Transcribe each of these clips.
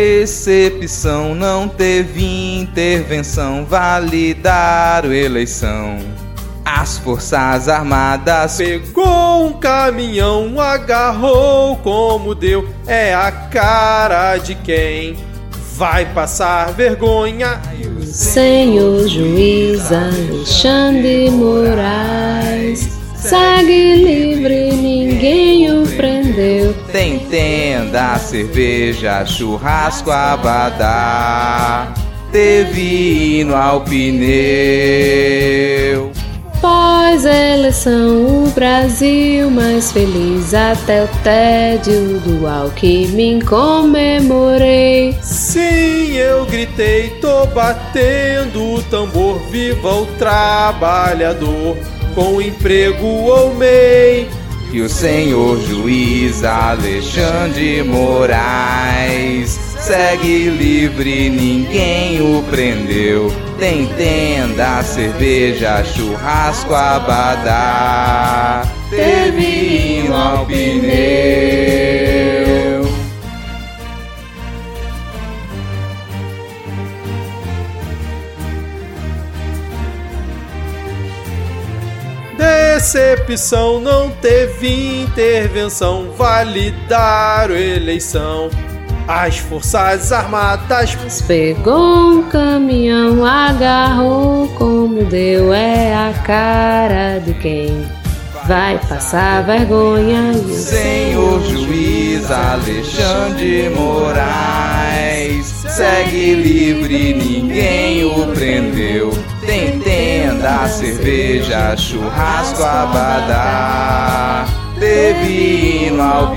Decepção não teve intervenção, validaram eleição. As Forças Armadas pegou um caminhão, agarrou como deu, é a cara de quem vai passar vergonha. Senhor juiz Alexandre Moraes, segue livre, ninguém o prendeu. Tem tenda, cerveja, churrasco, abadá, teve hino ao pneu. Pós-eleição, o Brasil mais feliz. Até o tédio do Alckmin comemorei. Sim, eu gritei, tô batendo o tambor. Viva o trabalhador, com emprego ou MEI E o senhor juiz Alexandre Moraes Segue livre, ninguém o prendeu tem tenda, cerveja, churrasco, abadá. Teve hino ao pneu. Decepção não teve intervenção, validaram eleição as Forças Armadas pegou um caminhão, agarrou como deu, é a cara de quem vai passar vergonha. E o Senhor juiz Alexandre Moraes segue livre, ninguém o prendeu. Tem tenda, cerveja, churrasco, abadá, teve hino ao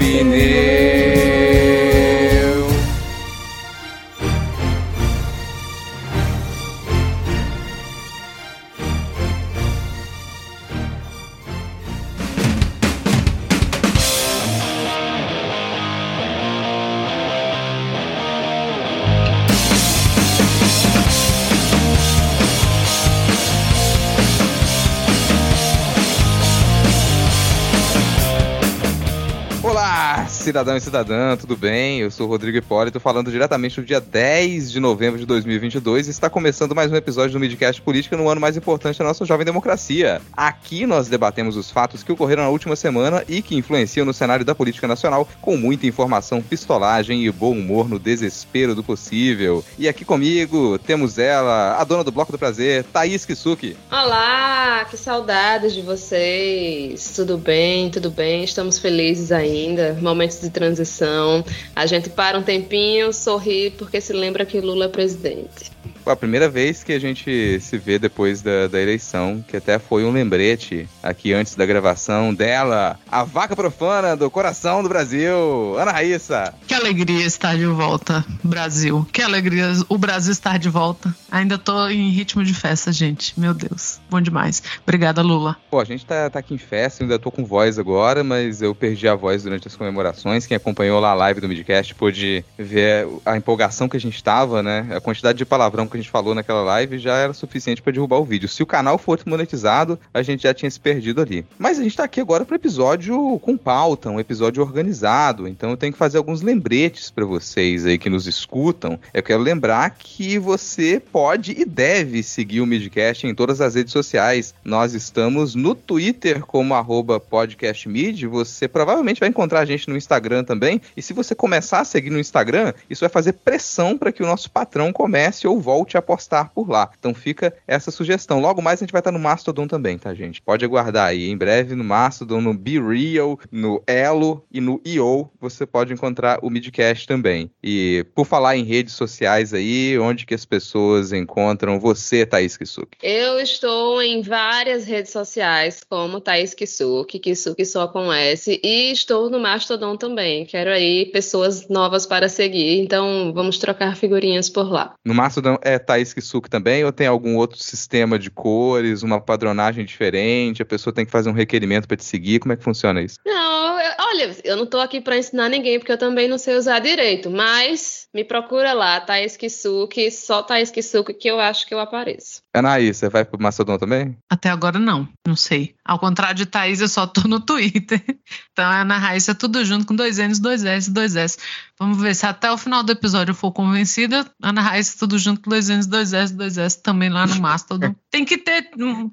cidadão e cidadã, tudo bem? Eu sou Rodrigo Hipólito, falando diretamente do dia 10 de novembro de 2022 e está começando mais um episódio do Midcast Política no ano mais importante da nossa jovem democracia. Aqui nós debatemos os fatos que ocorreram na última semana e que influenciam no cenário da política nacional com muita informação, pistolagem e bom humor no desespero do possível. E aqui comigo temos ela, a dona do Bloco do Prazer, Thaís Kisuki. Olá, que saudades de vocês. Tudo bem, tudo bem, estamos felizes ainda. Momento de transição. A gente para um tempinho, sorri, porque se lembra que Lula é presidente a primeira vez que a gente se vê depois da, da eleição, que até foi um lembrete aqui antes da gravação dela, a vaca profana do coração do Brasil, Ana Raíssa. Que alegria estar de volta, Brasil. Que alegria o Brasil estar de volta. Ainda tô em ritmo de festa, gente. Meu Deus, bom demais. Obrigada, Lula. Pô, a gente tá, tá aqui em festa, ainda tô com voz agora, mas eu perdi a voz durante as comemorações. Quem acompanhou lá a live do Midcast pôde ver a empolgação que a gente tava, né? A quantidade de palavrão que a gente falou naquela live já era suficiente para derrubar o vídeo. Se o canal fosse monetizado, a gente já tinha se perdido ali. Mas a gente tá aqui agora para episódio com pauta, um episódio organizado. Então eu tenho que fazer alguns lembretes para vocês aí que nos escutam. Eu quero lembrar que você pode e deve seguir o Midcast em todas as redes sociais. Nós estamos no Twitter como podcastmid. Você provavelmente vai encontrar a gente no Instagram também. E se você começar a seguir no Instagram, isso vai fazer pressão para que o nosso patrão comece ou volte volte a postar por lá. Então fica essa sugestão. Logo mais a gente vai estar no Mastodon também, tá, gente? Pode aguardar aí. Em breve no Mastodon, no Be Real, no Elo e no IO, você pode encontrar o Midcast também. E por falar em redes sociais aí, onde que as pessoas encontram você, Thaís Kisuki? Eu estou em várias redes sociais, como Thaís Kisuki, Kisuki só com S, e estou no Mastodon também. Quero aí pessoas novas para seguir, então vamos trocar figurinhas por lá. No Mastodon é Thaís Kisuki também, ou tem algum outro sistema de cores, uma padronagem diferente? A pessoa tem que fazer um requerimento para te seguir? Como é que funciona isso? Não, eu, olha, eu não estou aqui para ensinar ninguém, porque eu também não sei usar direito, mas me procura lá, Thaís Kisuki, só Thaís Kisuki, que eu acho que eu apareço. Anaí, você vai pro Mastodon também? Até agora não, não sei. Ao contrário de Thaís, eu só tô no Twitter. Então, Ana Raíssa, tudo junto com dois N's, dois S, dois S. Vamos ver se até o final do episódio eu for convencida. Ana Raiz, tudo junto, dois N's, dois S, dois S, também lá no Mastodon. Tem que ter,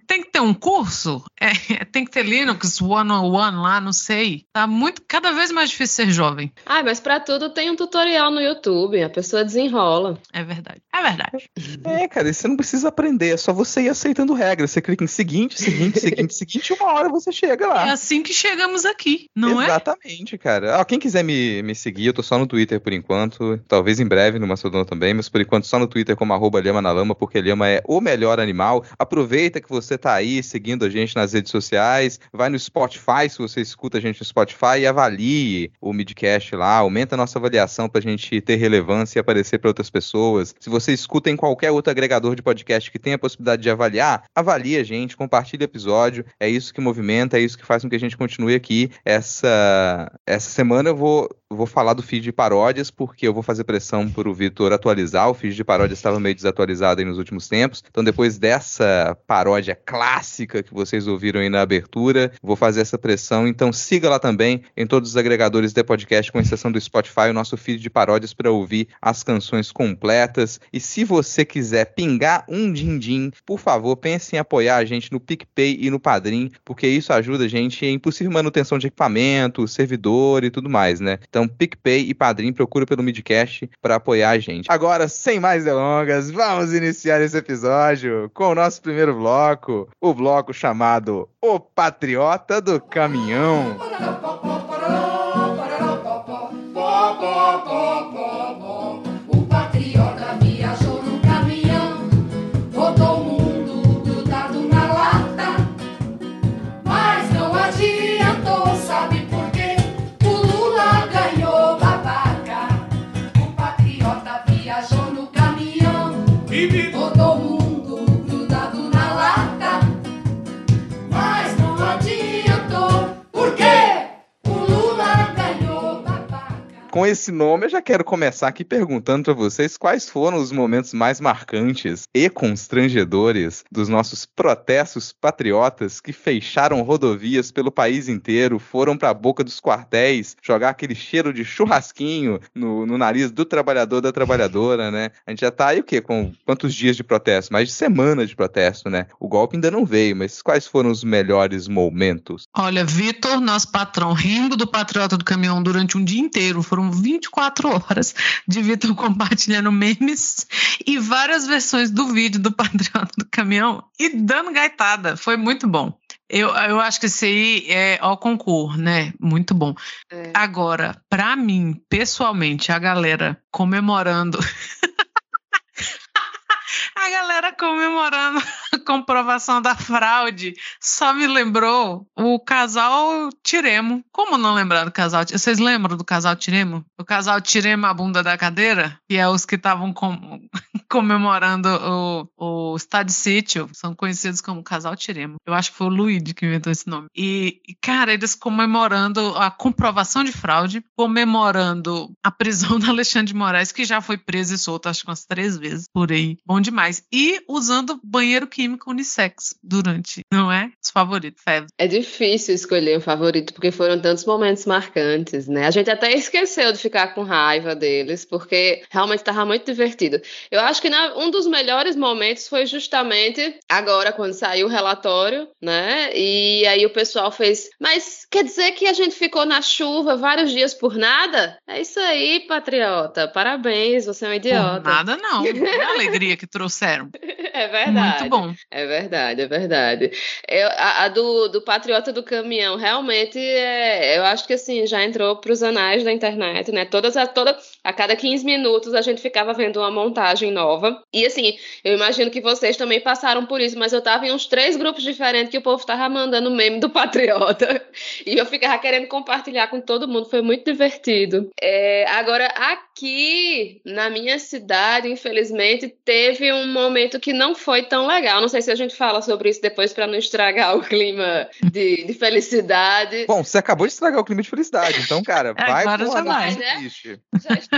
tem que ter um curso, é, tem que ter Linux one on one lá, não sei. Tá muito, cada vez mais difícil ser jovem. Ah, mas para tudo tem um tutorial no YouTube, a pessoa desenrola. É verdade. É verdade. É, cara, você não precisa aprender, é só você ir aceitando regras. Você clica em seguinte, seguinte, seguinte, seguinte, uma hora você chega lá. É assim que chegamos aqui, não Exatamente, é? Exatamente, cara. Ah, quem quiser me, me seguir, eu tô só no Twitter por enquanto. Talvez em breve no Mastodon também, mas por enquanto só no Twitter como arroba Lhama na Lama, porque Lhama é o melhor animal. Aproveita que você tá aí seguindo a gente nas redes sociais, vai no Spotify, se você escuta a gente no Spotify, e avalie o Midcast lá, aumenta a nossa avaliação pra gente ter relevância e aparecer para outras pessoas. Se você escuta em qualquer outro agregador de podcast que tenha a possibilidade de avaliar, avalie a gente, compartilhe o episódio. É isso que movimenta, é isso que faz com que a gente continue aqui. Essa, essa semana eu vou vou falar do feed de paródias, porque eu vou fazer pressão para o Vitor atualizar. O feed de paródias estava meio desatualizado nos últimos tempos. Então, depois dessa paródia clássica que vocês ouviram aí na abertura, vou fazer essa pressão. Então, siga lá também em todos os agregadores de podcast, com exceção do Spotify, o nosso feed de paródias para ouvir as canções completas. E se você quiser pingar um din-din, por favor, pense em apoiar a gente no PicPay e no Padrim, porque isso ajuda a gente em possível manutenção de equipamento, servidor e tudo mais, né? Então, então, PicPay e Padrim, procura pelo Midcast para apoiar a gente. Agora, sem mais delongas, vamos iniciar esse episódio com o nosso primeiro bloco, o bloco chamado O Patriota do Caminhão. Com esse nome, eu já quero começar aqui perguntando para vocês quais foram os momentos mais marcantes e constrangedores dos nossos protestos patriotas que fecharam rodovias pelo país inteiro, foram para a boca dos quartéis jogar aquele cheiro de churrasquinho no, no, nariz do trabalhador da trabalhadora, né? A gente já tá aí o quê? Com quantos dias de protesto? Mais de semana de protesto, né? O golpe ainda não veio, mas quais foram os melhores momentos? Olha, Vitor, nosso patrão, rindo do patriota do caminhão durante um dia inteiro. Foram foram 24 horas de Vitor compartilhando memes e várias versões do vídeo do Patriota do Caminhão e dando gaitada. Foi muito bom. Eu, eu acho que esse aí é ao concurso, né? Muito bom. É. Agora, para mim, pessoalmente, a galera comemorando A galera comemorando a comprovação da fraude só me lembrou o casal Tiremo. Como não lembrar do casal? Vocês lembram do casal Tiremo? O casal Tiremo a bunda da cadeira? Que é os que estavam com... comemorando o, o estado sítio. São conhecidos como casal Tiremo. Eu acho que foi o Luigi que inventou esse nome. E, cara, eles comemorando a comprovação de fraude, comemorando a prisão do Alexandre de Moraes, que já foi preso e solto, acho que umas três vezes por aí. Bom demais. E usando banheiro químico unissex durante, não é? Os favoritos, Feb. É difícil escolher um favorito, porque foram tantos momentos marcantes, né? A gente até esqueceu de ficar com raiva deles, porque realmente estava muito divertido. Eu acho que na, um dos melhores momentos foi justamente agora, quando saiu o relatório, né? E aí o pessoal fez, mas quer dizer que a gente ficou na chuva vários dias por nada? É isso aí, patriota. Parabéns, você é um idiota. Por nada não. a alegria que trouxeram. É verdade. Muito bom. É verdade, é verdade. Eu, a, a do, do Patriota do Caminhão, realmente, é, eu acho que assim, já entrou para os anais da internet, né? Todas a, toda, a cada 15 minutos a gente ficava vendo uma montagem nova. E assim, eu imagino que vocês também passaram por isso, mas eu tava em uns três grupos diferentes que o povo tava mandando meme do Patriota. E eu ficava querendo compartilhar com todo mundo, foi muito divertido. É, agora, aqui na minha cidade, infelizmente, teve um momento que não foi tão legal. Não, sei se a gente fala sobre isso depois para não estragar o clima de, de, felicidade. Bom, você acabou de estragar o clima de felicidade, então, cara, é, vai agora já vai. Né? Já estragou.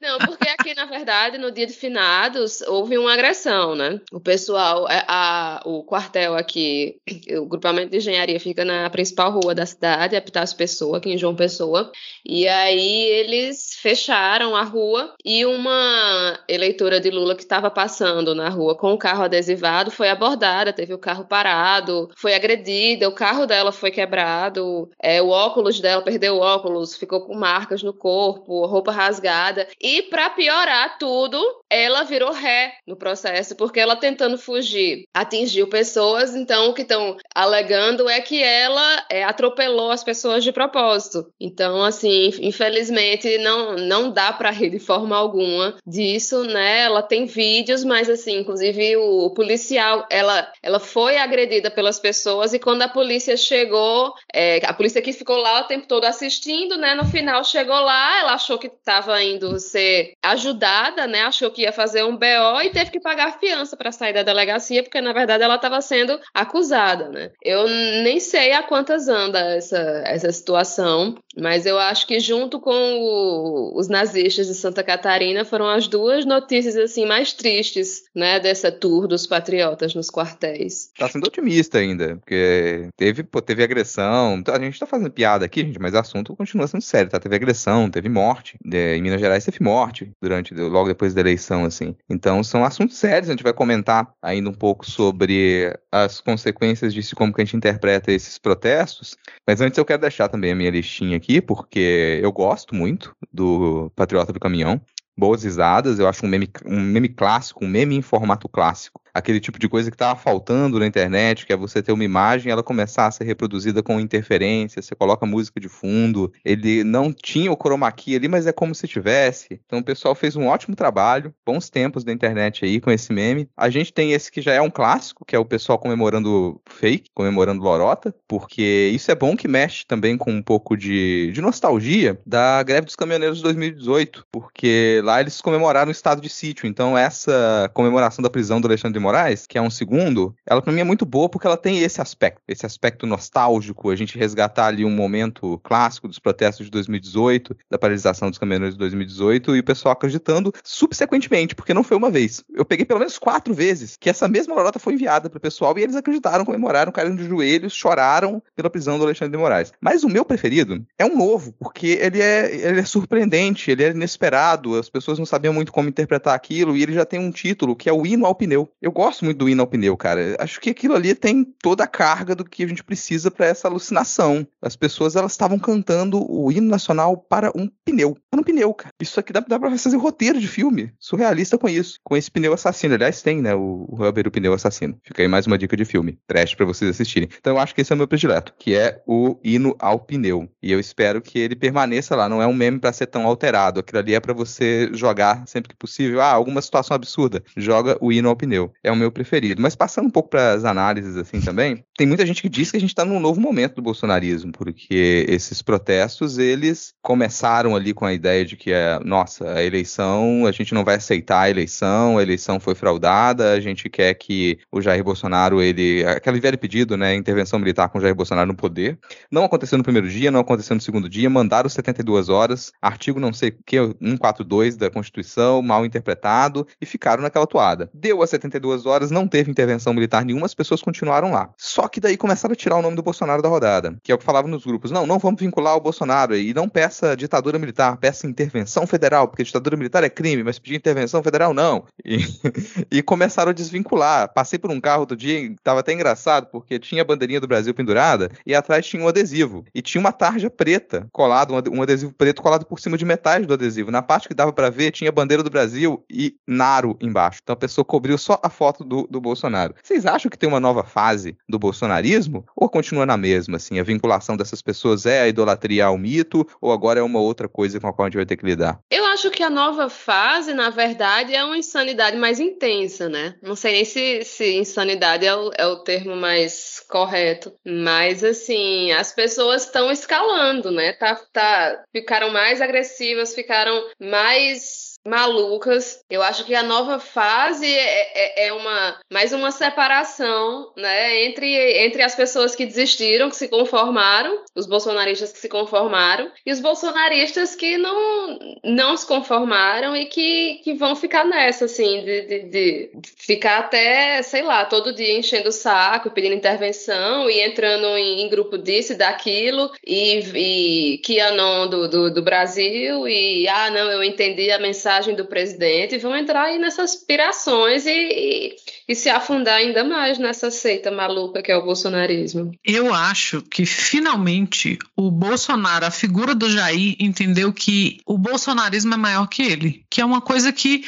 Não, porque aqui, na verdade, no dia de finados, houve uma agressão, né? O pessoal, é, a, o quartel aqui, o grupamento de engenharia fica na principal rua da cidade, Epitácio Pessoa, aqui em João Pessoa, e aí eles fecharam a rua e uma eleitora de Lula que estava passando na rua com o carro adesivado foi abordada, teve o carro parado, foi agredida, o carro dela foi quebrado, é, o óculos dela perdeu o óculos, ficou com marcas no corpo, roupa rasgada. E para piorar tudo, ela virou ré no processo, porque ela tentando fugir atingiu pessoas, então o que estão alegando é que ela é, atropelou as pessoas de propósito. Então, assim, infelizmente, não, não dá para rir de forma alguma disso, né? Ela tem vídeos, mas assim, inclusive o policial, ela, ela foi agredida pelas pessoas e quando a polícia chegou, é, a polícia que ficou lá o tempo todo assistindo, né? No final chegou lá, ela achou que estava indo ser ajudada, né? Achou que ia fazer um BO e teve que pagar fiança para sair da delegacia, porque na verdade ela estava sendo acusada, né? Eu nem sei a quantas anda essa, essa situação, mas eu acho que junto com o, os nazistas de Santa Catarina foram as duas notícias assim mais tristes, né, dessa tour dos patriotas nos quartéis. Tá sendo otimista ainda, porque teve, pô, teve agressão. A gente tá fazendo piada aqui, gente, mas o assunto continua sendo sério, tá? Teve agressão, teve morte. É, em Minas Gerais teve morte durante, logo depois da eleição, assim. Então são assuntos sérios. A gente vai comentar ainda um pouco sobre as consequências disso, como que a gente interpreta esses protestos. Mas antes eu quero deixar também a minha listinha aqui, porque eu gosto muito do Patriota do Caminhão boas risadas. Eu acho um meme, um meme clássico, um meme em formato clássico aquele tipo de coisa que estava faltando na internet, que é você ter uma imagem e ela começar a ser reproduzida com interferência, você coloca música de fundo. Ele não tinha o chroma key ali, mas é como se tivesse. Então o pessoal fez um ótimo trabalho, bons tempos da internet aí com esse meme. A gente tem esse que já é um clássico, que é o pessoal comemorando fake, comemorando lorota, porque isso é bom que mexe também com um pouco de, de nostalgia da greve dos caminhoneiros de 2018, porque lá eles comemoraram o estado de sítio. Então essa comemoração da prisão do Alexandre de Moraes, que é um segundo, ela pra mim é muito boa porque ela tem esse aspecto, esse aspecto nostálgico, a gente resgatar ali um momento clássico dos protestos de 2018, da paralisação dos caminhoneiros de 2018, e o pessoal acreditando subsequentemente, porque não foi uma vez. Eu peguei pelo menos quatro vezes que essa mesma nota foi enviada pro pessoal e eles acreditaram, comemoraram, caíram de joelhos, choraram pela prisão do Alexandre de Moraes. Mas o meu preferido é um novo, porque ele é, ele é surpreendente, ele é inesperado, as pessoas não sabiam muito como interpretar aquilo, e ele já tem um título que é o hino ao pneu. Eu gosto muito do hino ao pneu, cara. Acho que aquilo ali tem toda a carga do que a gente precisa para essa alucinação. As pessoas elas estavam cantando o hino nacional para um pneu. Um pneu, cara. Isso aqui dá, dá pra fazer roteiro de filme. Surrealista com isso. Com esse pneu assassino. Aliás, tem, né? O, o Rubber, o pneu assassino. Fica aí mais uma dica de filme. Preste para vocês assistirem. Então eu acho que esse é o meu predileto, que é o hino ao pneu. E eu espero que ele permaneça lá. Não é um meme para ser tão alterado. Aquilo ali é para você jogar sempre que possível. Ah, alguma situação absurda. Joga o hino ao pneu é o meu preferido. Mas passando um pouco para as análises assim também, tem muita gente que diz que a gente está num novo momento do bolsonarismo, porque esses protestos eles começaram ali com a ideia de que é, nossa, a eleição, a gente não vai aceitar a eleição, a eleição foi fraudada, a gente quer que o Jair Bolsonaro, ele, aquele velho pedido, né, intervenção militar com o Jair Bolsonaro no poder, não aconteceu no primeiro dia, não aconteceu no segundo dia, mandaram 72 horas, artigo não sei o que, 142 da Constituição, mal interpretado, e ficaram naquela toada. Deu as 72 duas horas, não teve intervenção militar nenhuma, as pessoas continuaram lá. Só que daí começaram a tirar o nome do Bolsonaro da rodada, que é o que falava nos grupos. Não, não vamos vincular o Bolsonaro e não peça ditadura militar, peça intervenção federal, porque ditadura militar é crime, mas pedir intervenção federal não. E, e começaram a desvincular. Passei por um carro outro dia, tava até engraçado, porque tinha a bandeirinha do Brasil pendurada e atrás tinha um adesivo. E tinha uma tarja preta colado, um adesivo preto colado por cima de metade do adesivo. Na parte que dava para ver, tinha a bandeira do Brasil e Naro embaixo. Então a pessoa cobriu só a foto do, do Bolsonaro. Vocês acham que tem uma nova fase do bolsonarismo? Ou continua na mesma, assim? A vinculação dessas pessoas é a idolatria ao mito? Ou agora é uma outra coisa com a qual gente vai ter que lidar? Eu acho que a nova fase, na verdade, é uma insanidade mais intensa, né? Não sei nem se, se insanidade é o, é o termo mais correto, mas assim, as pessoas estão escalando, né? Tá, tá, ficaram mais agressivas, ficaram mais malucas. Eu acho que a nova fase é, é, é, uma mais uma separação, né, entre, entre as pessoas que desistiram, que se conformaram, os bolsonaristas que se conformaram e os bolsonaristas que não não se conformaram e que, que vão ficar nessa, assim, de, de, de ficar até, sei lá, todo dia enchendo o saco, pedindo intervenção e entrando em, em grupo disso e daquilo e, e que não do, do, do Brasil e ah não eu entendi a mensagem mensagem do presidente vão entrar aí nessas pirações e, e, e, se afundar ainda mais nessa seita maluca que é o bolsonarismo. Eu acho que finalmente o Bolsonaro, a figura do Jair, entendeu que o bolsonarismo é maior que ele, que é uma coisa que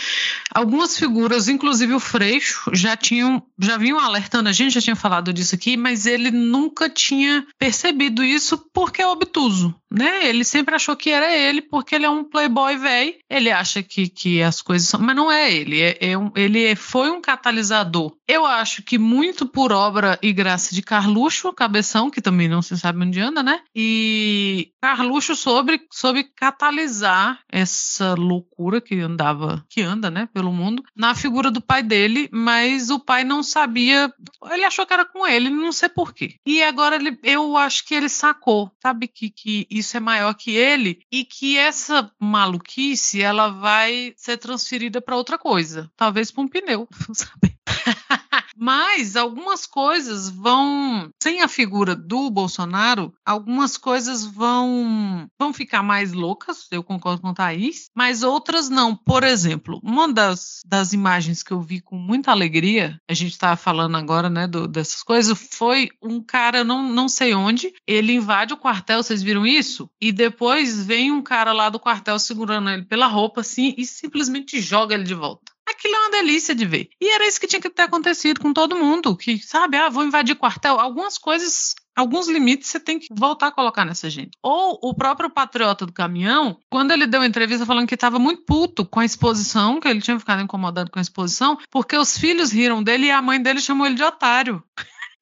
algumas figuras, inclusive o Freixo, já tinham, já vinham alertando, a gente já tinha falado disso aqui, mas ele nunca tinha percebido isso porque é obtuso, né? Ele sempre achou que era ele porque ele é um playboy velho, ele acha que, que as coisas são. Mas não é ele. É, é um, ele foi um catalisador. Eu acho que muito por obra e graça de Carluxo, cabeção, que também não se sabe onde anda, né? E Carluxo sobre, sobre catalisar essa loucura que andava, que anda, né, pelo mundo, na figura do pai dele, mas o pai não sabia. Ele achou que era com ele, não sei porquê. E agora ele, eu acho que ele sacou, sabe, que, que isso é maior que ele e que essa maluquice ela vai ser transferida para outra coisa, talvez para um pneu, sabe? Mas algumas coisas vão, sem a figura do Bolsonaro, algumas coisas vão vão ficar mais loucas, eu concordo com o Thaís, mas outras não. Por exemplo, uma das, das imagens que eu vi com muita alegria, a gente estava falando agora, né, do, dessas coisas, foi um cara, não, não sei onde, ele invade o quartel, vocês viram isso? E depois vem um cara lá do quartel segurando ele pela roupa, assim, e simplesmente joga ele de volta aquilo é uma delícia de ver. E era isso que tinha que ter acontecido com todo mundo, que sabe, ah, vou invadir quartel. Algumas coisas alguns limites você tem que voltar a colocar nessa gente. Ou o próprio patriota do caminhão, quando ele deu entrevista falando que estava muito puto com a exposição, que ele tinha ficado incomodado com a exposição, porque os filhos riram dele e a mãe dele chamou ele de otário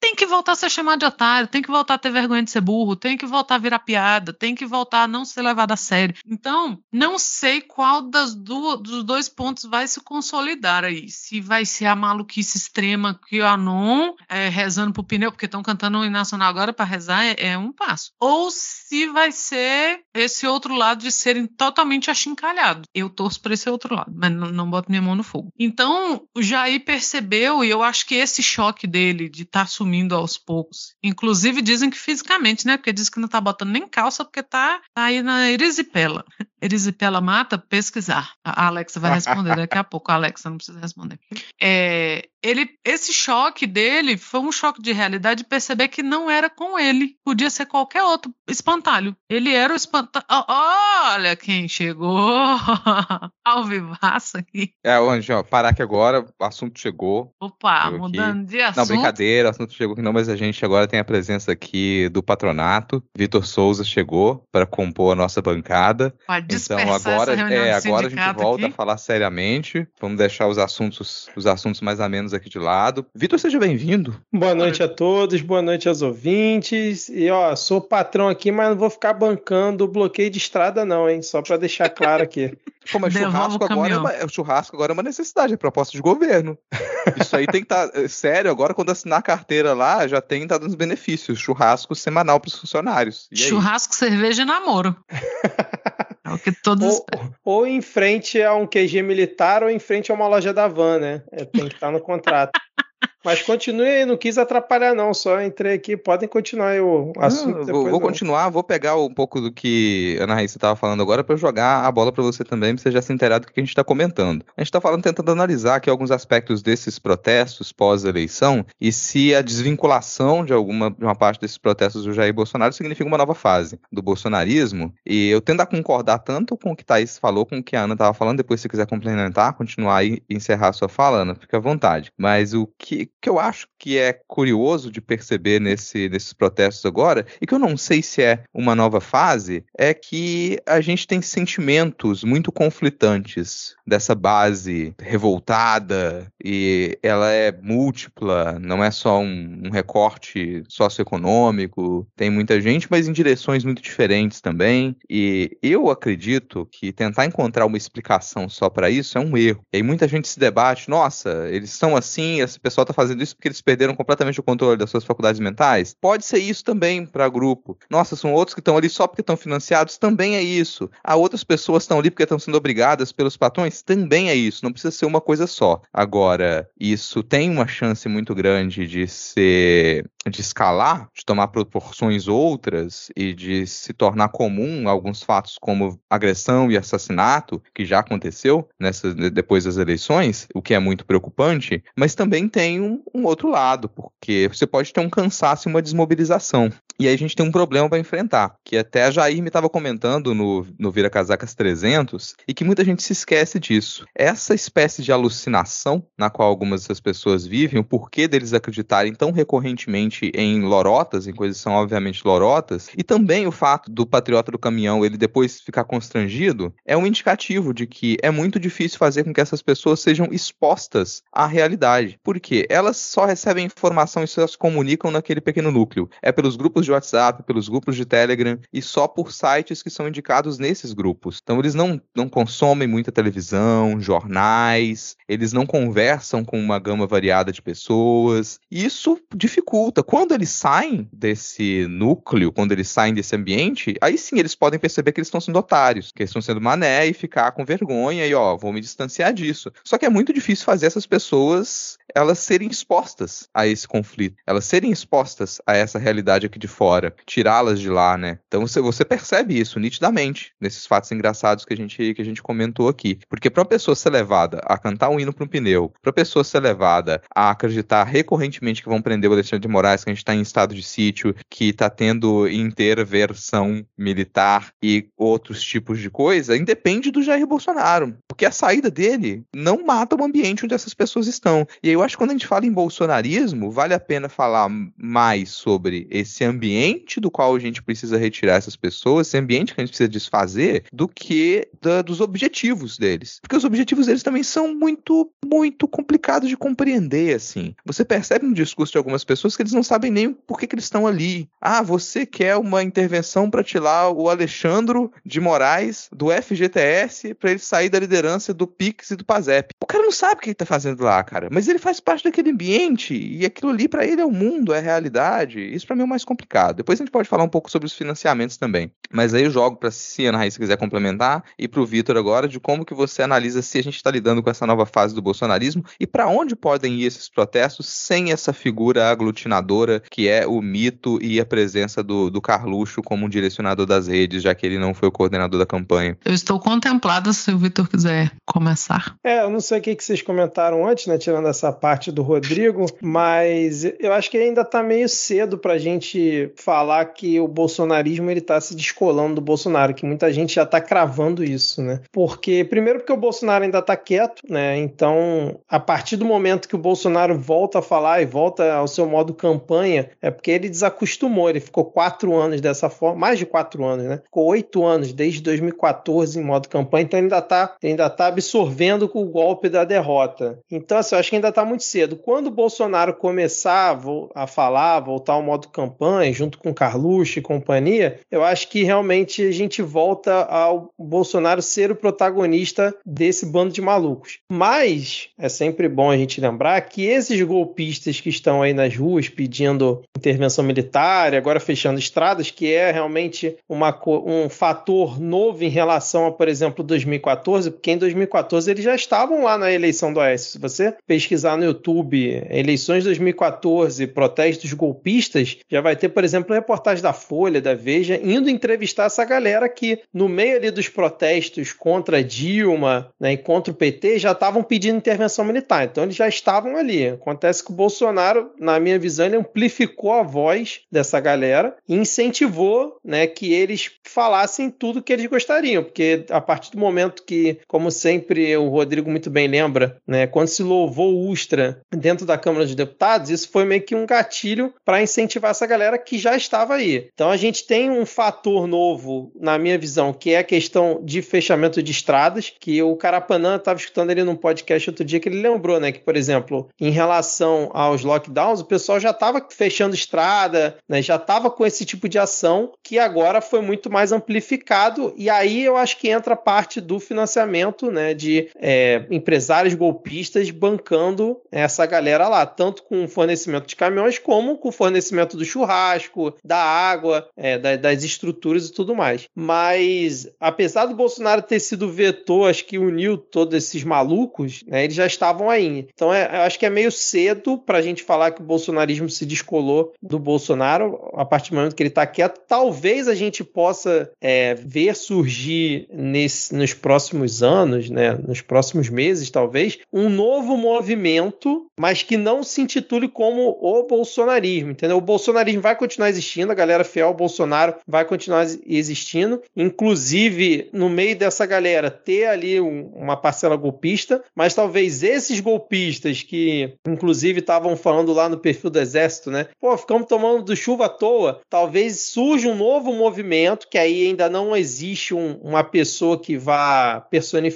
tem que voltar a ser chamado de otário, tem que voltar a ter vergonha de ser burro, tem que voltar a virar piada, tem que voltar a não ser levado a sério. Então, não sei qual das duas, dos dois pontos vai se consolidar aí. Se vai ser a maluquice extrema que o Anon é, rezando pro pneu, porque estão cantando o nacional agora para rezar, é, é, um passo. Ou se vai ser esse outro lado de serem totalmente achincalhados. Eu torço para esse outro lado, mas não, não boto minha mão no fogo. Então, o Jair percebeu, e eu acho que esse choque dele de estar tá sumindo aos poucos. Inclusive dizem que fisicamente, né? Porque diz que não tá botando nem calça porque tá, tá aí na erisipela. Erisipela mata? Pesquisar. A Alexa vai responder daqui a pouco. A Alexa não precisa responder. É, ele, esse choque dele foi um choque de realidade perceber que não era com ele. Podia ser qualquer outro espantalho. Ele era o espantalho. olha quem chegou! Ao vivaço aqui. É, ó, parar aqui agora, o assunto chegou. Opa, mudando de assunto. Não, brincadeira, o assunto chegou aqui não, mas a gente agora tem a presença aqui do patronato. Vitor Souza chegou para compor a nossa bancada. Pode então agora, é, agora a gente volta aqui. a falar seriamente. Vamos deixar os assuntos, os assuntos mais a menos aqui de lado. Vitor, seja bem-vindo. Boa noite a todos, boa noite aos ouvintes. E ó, sou patrão aqui, mas não vou ficar bancando o bloqueio de estrada não, hein? Só para deixar claro aqui. Pô, mas churrasco agora, é uma, churrasco agora é uma necessidade, é proposta de governo. Isso aí tem que estar. Tá, é, sério, agora quando assinar a carteira lá, já tem dado uns benefícios. Churrasco semanal para os funcionários. Churrasco, cerveja e namoro. É o que todos. Ou, ou, em frente a um QG militar ou em frente a uma loja da van, né? É, tem que estar no contrato. Mas continue aí, não quis atrapalhar, não. Só entrei aqui, podem continuar aí o assunto. Não, vou, vou continuar, vou pegar um pouco do que a Ana Raíssa estava falando agora para jogar a bola para você também, para você já se inteirar do que a gente está comentando. A gente está falando, tentando analisar aqui alguns aspectos desses protestos pós-eleição e se a desvinculação de alguma de uma parte desses protestos do Jair Bolsonaro significa uma nova fase do bolsonarismo. E eu tendo a concordar tanto com o que Thaís falou, com o que a Ana estava falando, depois se quiser complementar, continuar e encerrar a sua fala, Ana, fica à vontade. Mas o que que eu acho que é curioso de perceber nesse, nesses protestos agora, e que eu não sei se é uma nova fase, é que a gente tem sentimentos muito conflitantes dessa base revoltada e ela é múltipla, não é só um, um recorte socioeconômico, tem muita gente, mas em direções muito diferentes também. E eu acredito que tentar encontrar uma explicação só para isso é um erro. E aí muita gente se debate, nossa, eles são assim, esse pessoal está fazendo isso porque eles perderam completamente o controle das suas faculdades mentais. Pode ser isso também para grupo. Nossa, são outros que estão ali só porque estão financiados, também é isso. Há outras pessoas que estão ali porque estão sendo obrigadas pelos patrões, também é isso. Não precisa ser uma coisa só. Agora, isso tem uma chance muito grande de ser de escalar, de tomar proporções outras e de se tornar comum alguns fatos como agressão e assassinato, que já aconteceu nessas, depois das eleições, o que é muito preocupante, mas também tem um, um outro lado, porque você pode ter um cansaço e uma desmobilização. E aí a gente tem um problema para enfrentar, que até a Jair me estava comentando no, no Vira Casacas 300, e que muita gente se esquece disso. Essa espécie de alucinação na qual algumas dessas pessoas vivem, o porquê deles acreditarem tão recorrentemente em lorotas, em coisas que são obviamente lorotas, e também o fato do patriota do caminhão ele depois ficar constrangido, é um indicativo de que é muito difícil fazer com que essas pessoas sejam expostas à realidade. Porque elas só recebem informação e só se comunicam naquele pequeno núcleo. É pelos grupos de WhatsApp, pelos grupos de Telegram e só por sites que são indicados nesses grupos. Então eles não, não consomem muita televisão, jornais, eles não conversam com uma gama variada de pessoas. Isso dificulta. Quando eles saem desse núcleo, quando eles saem desse ambiente, aí sim eles podem perceber que eles estão sendo otários, que eles estão sendo mané e ficar com vergonha e ó, vou me distanciar disso. Só que é muito difícil fazer essas pessoas elas serem expostas a esse conflito, elas serem expostas a essa realidade aqui de fora, tirá-las de lá, né? Então você, você percebe isso nitidamente nesses fatos engraçados que a gente, que a gente comentou aqui. Porque para uma pessoa ser levada a cantar um hino para um pneu, para uma pessoa ser levada a acreditar recorrentemente que vão prender o Alexandre de Moraes, que a gente está em estado de sítio, que está tendo intervenção militar e outros tipos de coisa, independe do Jair Bolsonaro. Porque a saída dele não mata o ambiente onde essas pessoas estão. E aí eu acho que quando a gente fala em bolsonarismo, vale a pena falar mais sobre esse ambiente do qual a gente precisa retirar essas pessoas, esse ambiente que a gente precisa desfazer, do que da, dos objetivos deles. Porque os objetivos deles também são muito, muito complicados de compreender, assim. Você percebe no discurso de algumas pessoas que eles não sabem nem por que, que eles estão ali. Ah, você quer uma intervenção para tirar o Alexandro de Moraes do FGTS para ele sair da liderança do PIX e do PASEP. O cara não sabe o que ele tá fazendo lá, cara. Mas ele faz parte daquele ambiente e aquilo ali para ele é o mundo, é a realidade. Isso para mim é o mais complicado. Depois a gente pode falar um pouco sobre os financiamentos também. Mas aí eu jogo para Ciana Raíssa se quiser complementar e para o Vitor agora de como que você analisa se a gente está lidando com essa nova fase do bolsonarismo e para onde podem ir esses protestos sem essa figura aglutinadora que é o mito e a presença do, do Carluxo como um direcionador das redes, já que ele não foi o coordenador da campanha. Eu estou contemplada se o Vitor quiser começar. É, eu não sei o que, vocês comentaram antes, né, tirando essa parte do Rodrigo, mas eu acho que ainda está meio cedo para a gente falar que o bolsonarismo ele está se descolando do Bolsonaro, que muita gente já está cravando isso, né? Porque primeiro porque o Bolsonaro ainda está quieto, né? Então, a partir do momento que o Bolsonaro volta a falar e volta ao seu modo campanha, é porque ele desacostumou. Ele ficou quatro anos dessa forma, mais de quatro anos, né? Ficou oito anos desde 2014 em modo campanha, então ainda está ainda tá absorvendo com o golpe da derrota. Então, assim, eu acho que ainda está muito cedo. Quando o Bolsonaro começar a falar, voltar ao modo campanha, junto com Carluxo e companhia, eu acho que realmente a gente volta ao Bolsonaro ser o protagonista desse bando de malucos. Mas é sempre bom a gente lembrar que esses golpistas que estão aí nas ruas pedindo intervenção militar, agora fechando estradas, que é realmente uma, um fator novo em relação a, por exemplo, 2014, porque em 2014 eles já estavam lá na eleição do Oeste. Se você pesquisar no YouTube eleições 2014, protestos golpistas, já vai ter, por exemplo, reportagem da Folha, da Veja, indo entrevistar essa galera que, no meio ali dos protestos contra Dilma né, e contra o PT, já estavam pedindo intervenção militar. Então eles já estavam ali. Acontece que o Bolsonaro, na minha visão, ele amplificou a voz dessa galera e incentivou né, que eles falassem tudo que eles gostariam, porque a partir do momento que, como sempre o Rodrigo muito bem lembra, né, quando se louvou o Ustra dentro da Câmara dos Deputados, isso foi meio que um gatilho para incentivar essa galera que já estava aí. Então a gente tem um fator novo, na minha visão, que é a questão de fechamento de estradas, que o Carapanã estava escutando ele num podcast outro dia que ele lembrou, né, que por exemplo, em relação aos lockdowns, o pessoal já estava fechando estrada, né, já estava com esse tipo de ação que agora foi muito mais amplificado e aí eu acho que entra parte do financiamento, né, de é, empresários golpistas bancando essa galera lá, tanto com fornecimento de caminhões como com fornecimento do churrasco, da água, é, da, das estruturas e tudo mais. Mas apesar do Bolsonaro ter sido vetor, acho que uniu todos esses malucos, né, eles já estavam aí. Então é, eu acho que é meio cedo para a gente falar que o bolsonarismo se descolou do Bolsonaro a partir do momento que ele está quieto. Talvez a gente possa é, ver surgir nesse, nos próximos anos, né, nos próximos meses, talvez, um novo movimento, mas que não se intitule como o bolsonarismo, entendeu? O bolsonarismo vai continuar existindo, a galera fiel ao Bolsonaro vai continuar existindo, inclusive no meio dessa galera ter ali um, uma parcela golpista, mas talvez esses golpistas que, inclusive, estavam falando lá no perfil do Exército, né? Pô, ficamos tomando do chuva à toa. Talvez surja um novo movimento que aí ainda não existe um, uma pessoa que vá personificar,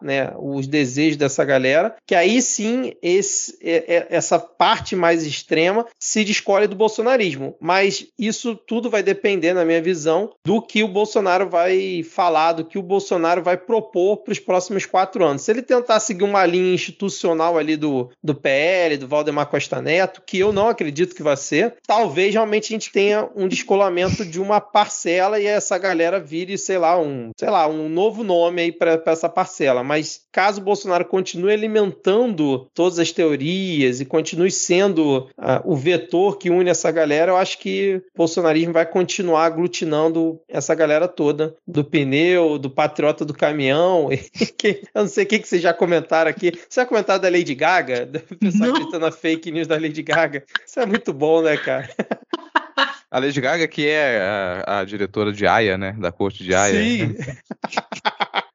né, os desejos dessa galera, que aí sim esse, essa parte mais extrema se descolhe do bolsonarismo. Mas isso tudo vai depender, na minha visão, do que o Bolsonaro vai falar, do que o Bolsonaro vai propor para os próximos quatro anos. Se ele tentar seguir uma linha institucional ali do, do PL, do Valdemar Costa Neto, que eu não acredito que vai ser, talvez realmente a gente tenha um descolamento de uma parcela e essa galera vire, sei lá, um, sei lá, um novo nome aí para essa parcela. Mas caso o Bolsonaro continue alimentando todas as teorias e continue sendo uh, o vetor que une essa galera, eu acho que o bolsonarismo vai continuar aglutinando essa galera toda do pneu, do patriota do caminhão. eu não sei o que, que vocês já comentaram aqui. Você já comentaram da Lady Gaga? O pessoal acreditando na fake news da Lady Gaga. Isso é muito bom, né, cara? A Lady Gaga, que é a, a, diretora de Aya, né? Da corte de Aya. Sim.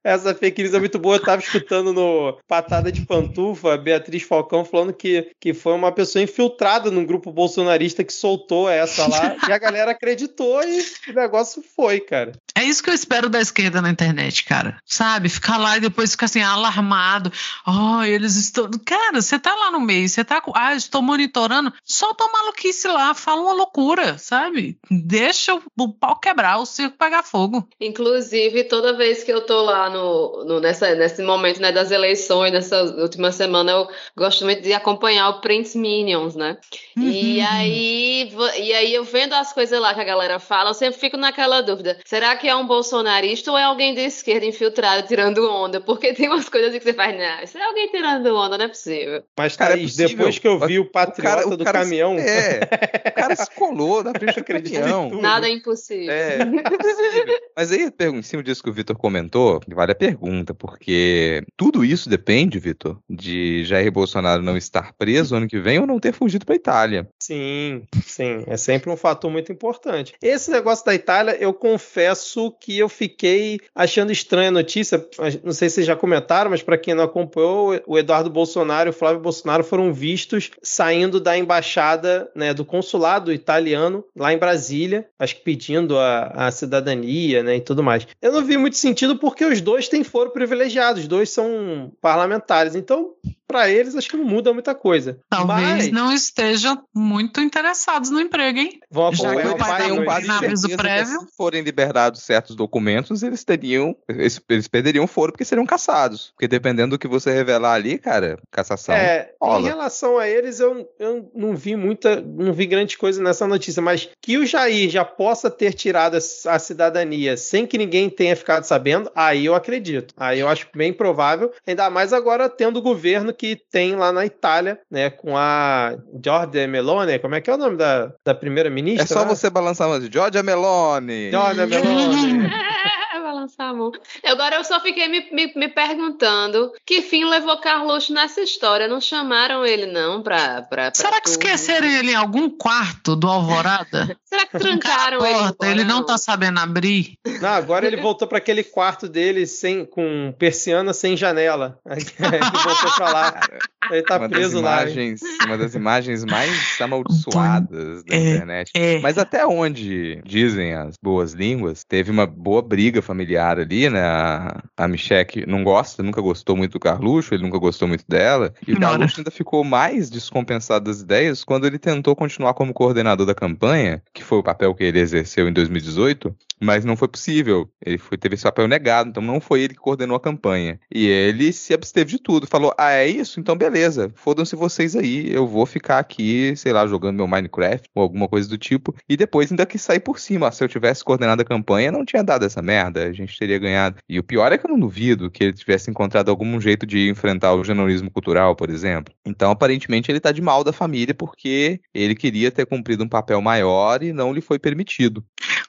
Essa fake news é muito boa. Eu tava escutando no Patada de Pantufa, Beatriz Falcão falando que, que foi uma pessoa infiltrada num grupo bolsonarista que soltou essa lá e a galera acreditou e o negócio foi, cara. É isso que eu espero da esquerda na internet, cara. Sabe? Ficar lá e depois ficar assim, alarmado. Oh, eles estão. Cara, você tá lá no meio, você tá. Ah, estou monitorando. Solta uma maluquice lá, fala uma loucura, sabe? Deixa o, o pau quebrar, o circo pegar fogo. Inclusive, toda vez que eu tô lá no no, no, nessa, nesse momento né, das eleições, nessa última semana, eu gosto muito de acompanhar o Prince Minions, né? Uhum. E, aí, e aí eu vendo as coisas lá que a galera fala, eu sempre fico naquela dúvida: será que é um bolsonarista ou é alguém de esquerda infiltrado tirando onda? Porque tem umas coisas que você faz, não, isso é alguém tirando onda, não é possível. Mas, cara, é depois que eu vi o patriota o cara, do cara caminhão. Se, é, o cara se colou na frente do caminhão. Nada é impossível. É, é Mas aí, em cima disso que o Vitor comentou, vale vale a pergunta, porque tudo isso depende, Vitor, de Jair Bolsonaro não estar preso ano que vem ou não ter fugido para a Itália. Sim, sim, é sempre um fator muito importante. Esse negócio da Itália, eu confesso que eu fiquei achando estranha a notícia. Não sei se vocês já comentaram, mas para quem não acompanhou, o Eduardo Bolsonaro e o Flávio Bolsonaro foram vistos saindo da embaixada, né, do consulado italiano lá em Brasília, acho que pedindo a, a cidadania, né, e tudo mais. Eu não vi muito sentido porque os dois têm foro privilegiado, os dois são parlamentares. Então, para eles, acho que não muda muita coisa. Talvez Mas... não estejam muito interessados no emprego, hein? Vão acompanhar o pai um quase prévio. Se forem liberados certos documentos, eles teriam, eles, eles perderiam foro porque seriam caçados. Porque dependendo do que você revelar ali, cara, cassação. É, rola. em relação a eles, eu, eu não vi muita, não vi grande coisa nessa notícia, mas que o Jair já possa ter tirado a cidadania sem que ninguém tenha ficado sabendo, aí eu acredito. Aí eu acho bem provável, ainda mais agora tendo o governo que tem lá na Itália, né, com a Giorgia Meloni, como é que é o nome da, da primeira ministra? É só né? você balançar de Giorgia Meloni. Giorgia Meloni. Tá bom. Agora eu só fiquei me, me, me, perguntando que fim levou Carluxo nessa história. Não chamaram ele, não, pra. pra, pra Será que esqueceram ele em algum quarto do Alvorada? Será que trancaram ele? Porta, ele não tá sabendo abrir. Não, agora ele voltou para aquele quarto dele sem, com persiana sem janela. Ele voltou pra lá. Ele tá uma preso imagens, lá. Uma das imagens mais amaldiçoadas da é, internet. É. Mas até onde dizem as boas línguas, teve uma boa briga familiar ali, né? A, a Michelle não gosta, nunca gostou muito do Carluxo, ele nunca gostou muito dela. E o Carluxo ainda ficou mais descompensado das ideias quando ele tentou continuar como coordenador da campanha, que foi o papel que ele exerceu em 2018, mas não foi possível. Ele foi, teve esse papel negado, então não foi ele que coordenou a campanha. E ele se absteve de tudo, falou: Ah, é isso? Então beleza, fodam-se vocês aí, eu vou ficar aqui, sei lá, jogando meu Minecraft ou alguma coisa do tipo, e depois ainda que sair por cima. Se eu tivesse coordenado a campanha, não tinha dado essa merda, a gente teria ganhado. E o pior é que eu não duvido que ele tivesse encontrado algum jeito de enfrentar o jornalismo cultural, por exemplo. Então, aparentemente, ele tá de mal da família porque ele queria ter cumprido um papel maior e não lhe foi permitido.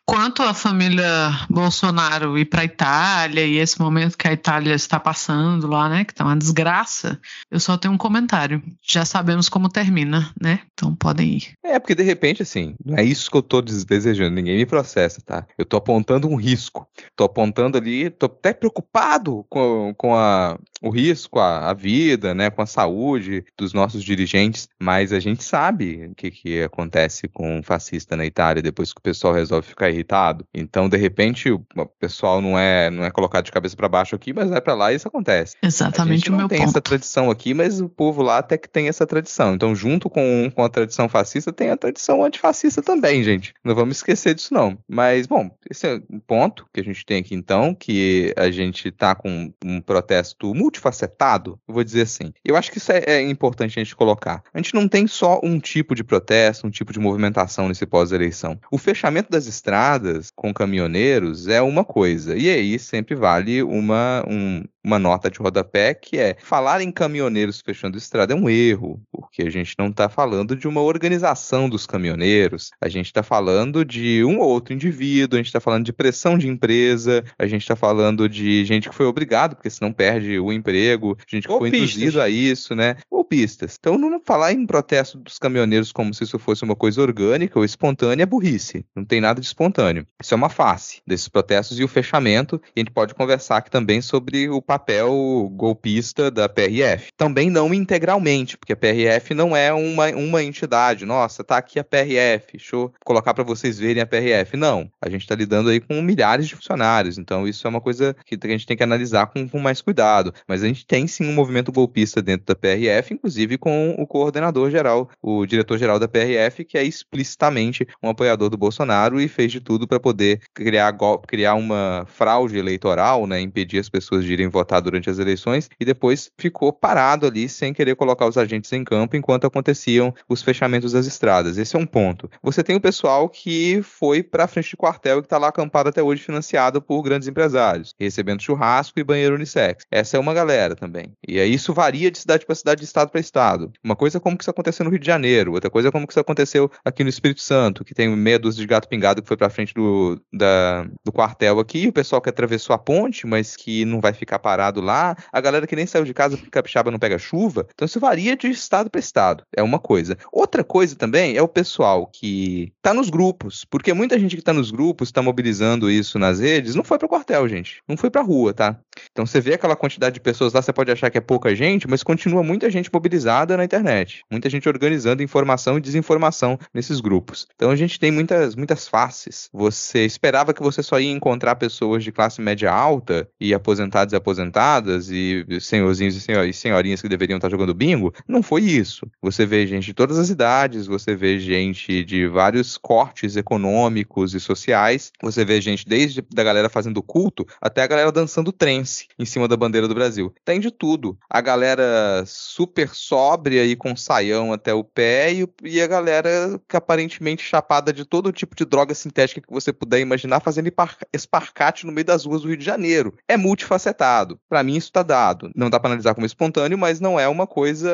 Quanto à família Bolsonaro ir para a Itália e esse momento que a Itália está passando lá, né, que tá uma desgraça, eu só tenho um comentário. Já sabemos como termina, né? Então podem ir. É, porque de repente, assim, não é isso que eu tô desejando, ninguém me processa, tá? Eu tô apontando um risco. Tô apontando ali, tô até preocupado com, com a, o risco à, à vida, né, com a saúde dos nossos dirigentes, mas a gente sabe o que, que acontece com um fascista na Itália depois que o pessoal resolve ficar irritado. Então, de repente, o pessoal não é não é colocado de cabeça para baixo aqui, mas vai para lá e isso acontece. Exatamente a gente não o meu tem ponto. essa tradição aqui, mas o povo lá até que tem essa tradição. Então, junto com, com a tradição fascista, tem a tradição antifascista também, gente. Não vamos esquecer disso não. Mas, bom, esse é um ponto que a gente tem aqui então, que a gente tá com um protesto multifacetado, eu vou dizer assim. Eu acho que isso é, é importante a gente colocar. A gente não tem só um tipo de protesto, um tipo de movimentação nesse pós-eleição. O fechamento das estradas com caminhoneiros é uma coisa, e aí sempre vale uma, um, uma nota de rodapé que é falar em caminhoneiros fechando estrada é um erro, porque a gente não está falando de uma organização dos caminhoneiros, a gente está falando de um ou outro indivíduo, a gente está falando de pressão de empresa, a gente está falando de gente que foi obrigado, porque senão perde o emprego, gente que foi induzido a isso, né? Golpistas. Então, não falar em protesto dos caminhoneiros como se isso fosse uma coisa orgânica ou espontânea é burrice. Não tem nada de espontâneo. Isso é uma face desses protestos e o fechamento. E a gente pode conversar aqui também sobre o papel golpista da PRF. Também não integralmente, porque a PRF não é uma, uma entidade. Nossa, tá aqui a PRF, deixa eu colocar para vocês verem a PRF. Não, a gente está lidando aí com milhares de funcionários, então isso é uma coisa que a gente tem que analisar com, com mais cuidado. Mas a gente tem sim um movimento golpista dentro da PRF, inclusive com o coordenador geral, o diretor-geral da PRF, que é explicitamente um apoiador do Bolsonaro e fez de tudo para poder criar, criar uma fraude eleitoral, né, impedir as pessoas de irem durante as eleições e depois ficou parado ali sem querer colocar os agentes em campo enquanto aconteciam os fechamentos das estradas. Esse é um ponto. Você tem o pessoal que foi para frente de quartel e que está lá acampado até hoje financiado por grandes empresários, recebendo churrasco e banheiro unissex. Essa é uma galera também. E aí isso varia de cidade para cidade, de estado para estado. Uma coisa é como que isso aconteceu no Rio de Janeiro, outra coisa é como que isso aconteceu aqui no Espírito Santo, que tem meia dúzia de gato pingado que foi para frente do, da, do quartel aqui, o pessoal que atravessou a ponte, mas que não vai ficar parado lá, a galera que nem saiu de casa porque capixaba não pega chuva. Então isso varia de estado para estado. É uma coisa. Outra coisa também é o pessoal que tá nos grupos, porque muita gente que tá nos grupos, tá mobilizando isso nas redes, não foi pro quartel, gente. Não foi pra rua, tá? Então você vê aquela quantidade de pessoas lá, você pode achar que é pouca gente, mas continua muita gente mobilizada na internet. Muita gente organizando informação e desinformação nesses grupos. Então a gente tem muitas, muitas faces. Você esperava que você só ia encontrar pessoas de classe média alta e aposentados e aposentadas e senhorzinhos e senhorinhas que deveriam estar jogando bingo. Não foi isso. Você vê gente de todas as idades, você vê gente de vários cortes econômicos e sociais, você vê gente desde da galera fazendo culto até a galera dançando trance em cima da bandeira do Brasil. Tem de tudo. A galera super sóbria e com saião até o pé e, e a galera que aparentemente chapada de todo tipo de droga sintética que você puder imaginar fazendo esparcate no meio das ruas do Rio de Janeiro. É multifacetado. Para mim isso tá dado. Não dá para analisar como espontâneo, mas não é uma coisa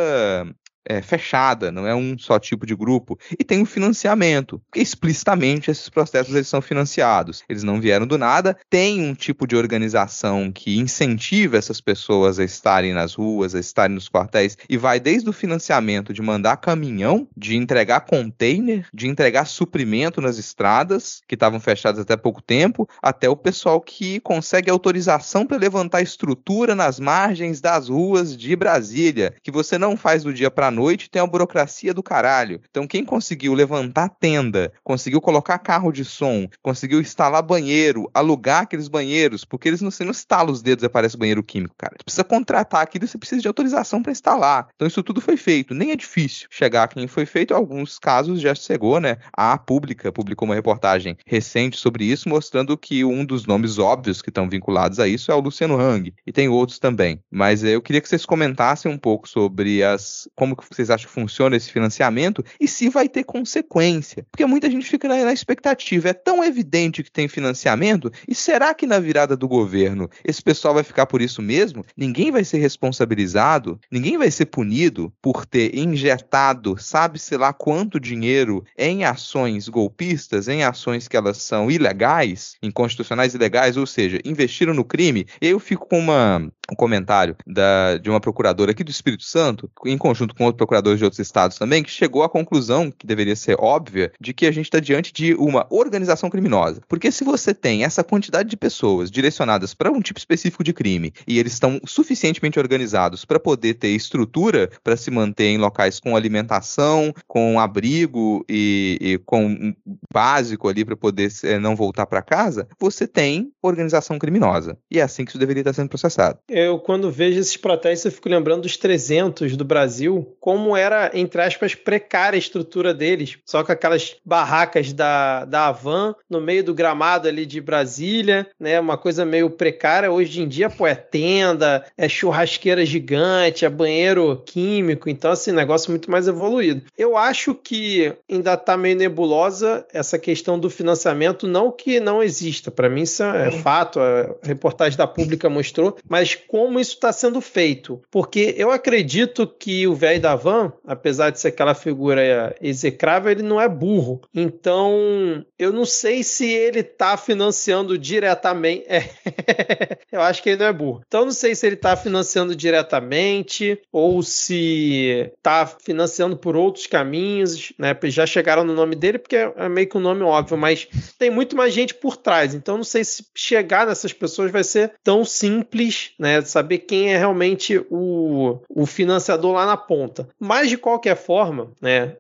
é, fechada, não é um só tipo de grupo. E tem o financiamento. Explicitamente, esses processos eles são financiados. Eles não vieram do nada. Tem um tipo de organização que incentiva essas pessoas a estarem nas ruas, a estarem nos quartéis, e vai desde o financiamento de mandar caminhão, de entregar container, de entregar suprimento nas estradas, que estavam fechadas até pouco tempo, até o pessoal que consegue autorização para levantar estrutura nas margens das ruas de Brasília, que você não faz do dia para noite, tem a burocracia do caralho. Então quem conseguiu levantar tenda, conseguiu colocar carro de som, conseguiu instalar banheiro, alugar aqueles banheiros, porque eles não, você não os dedos e aparece banheiro químico, cara. Você precisa contratar aquilo, você precisa de autorização para instalar. Então isso tudo foi feito, nem é difícil chegar a quem foi feito, alguns casos já chegou, né? A Pública publicou uma reportagem recente sobre isso, mostrando que um dos nomes óbvios que estão vinculados a isso é o Luciano Hang, e tem outros também. Mas eu queria que vocês comentassem um pouco sobre as como que vocês acham que funciona esse financiamento e se vai ter consequência. Porque muita gente fica na, na expectativa. É tão evidente que tem financiamento, e será que na virada do governo esse pessoal vai ficar por isso mesmo? Ninguém vai ser responsabilizado, ninguém vai ser punido por ter injetado, sabe-se lá quanto dinheiro em ações golpistas, em ações que elas são ilegais, inconstitucionais ilegais, ou seja, investiram no crime. Eu fico com uma, um comentário da, de uma procuradora aqui do Espírito Santo, em conjunto com outros procuradores de outros estados também, que chegou à conclusão, que deveria ser óbvia, de que a gente está diante de uma organização criminosa. Porque se você tem essa quantidade de pessoas direcionadas para um tipo específico de crime e eles estão suficientemente organizados para poder ter estrutura para se manter em locais com alimentação, com abrigo e, e com um básico ali para poder é, não voltar para casa, você tem organização criminosa. E é assim que isso deveria estar sendo processado. Eu, quando vejo esses protestos, eu fico lembrando dos 300 do Brasil, como era, entre aspas, precária a estrutura deles. Só com aquelas barracas da, da Havan no meio do gramado ali de Brasília, né? Uma coisa meio precária. Hoje em dia, pô, é tenda, é churrasqueira gigante, é banheiro químico. Então, assim, negócio muito mais evoluído. Eu acho que ainda tá meio nebulosa essa questão do financiamento, não que não exista. Para mim, isso é fato. A reportagem da Pública mostrou. Mas como isso está sendo feito. Porque eu acredito que o velho da van, apesar de ser aquela figura execrável, ele não é burro. Então, eu não sei se ele está financiando diretamente. É. eu acho que ele não é burro. Então, não sei se ele está financiando diretamente ou se está financiando por outros caminhos, né? Já chegaram no nome dele porque é meio que um nome óbvio, mas tem muito mais gente por trás. Então, não sei se chegar nessas pessoas vai ser tão simples, né? Saber quem é realmente o, o financiador lá na ponta. Mas de qualquer forma, né?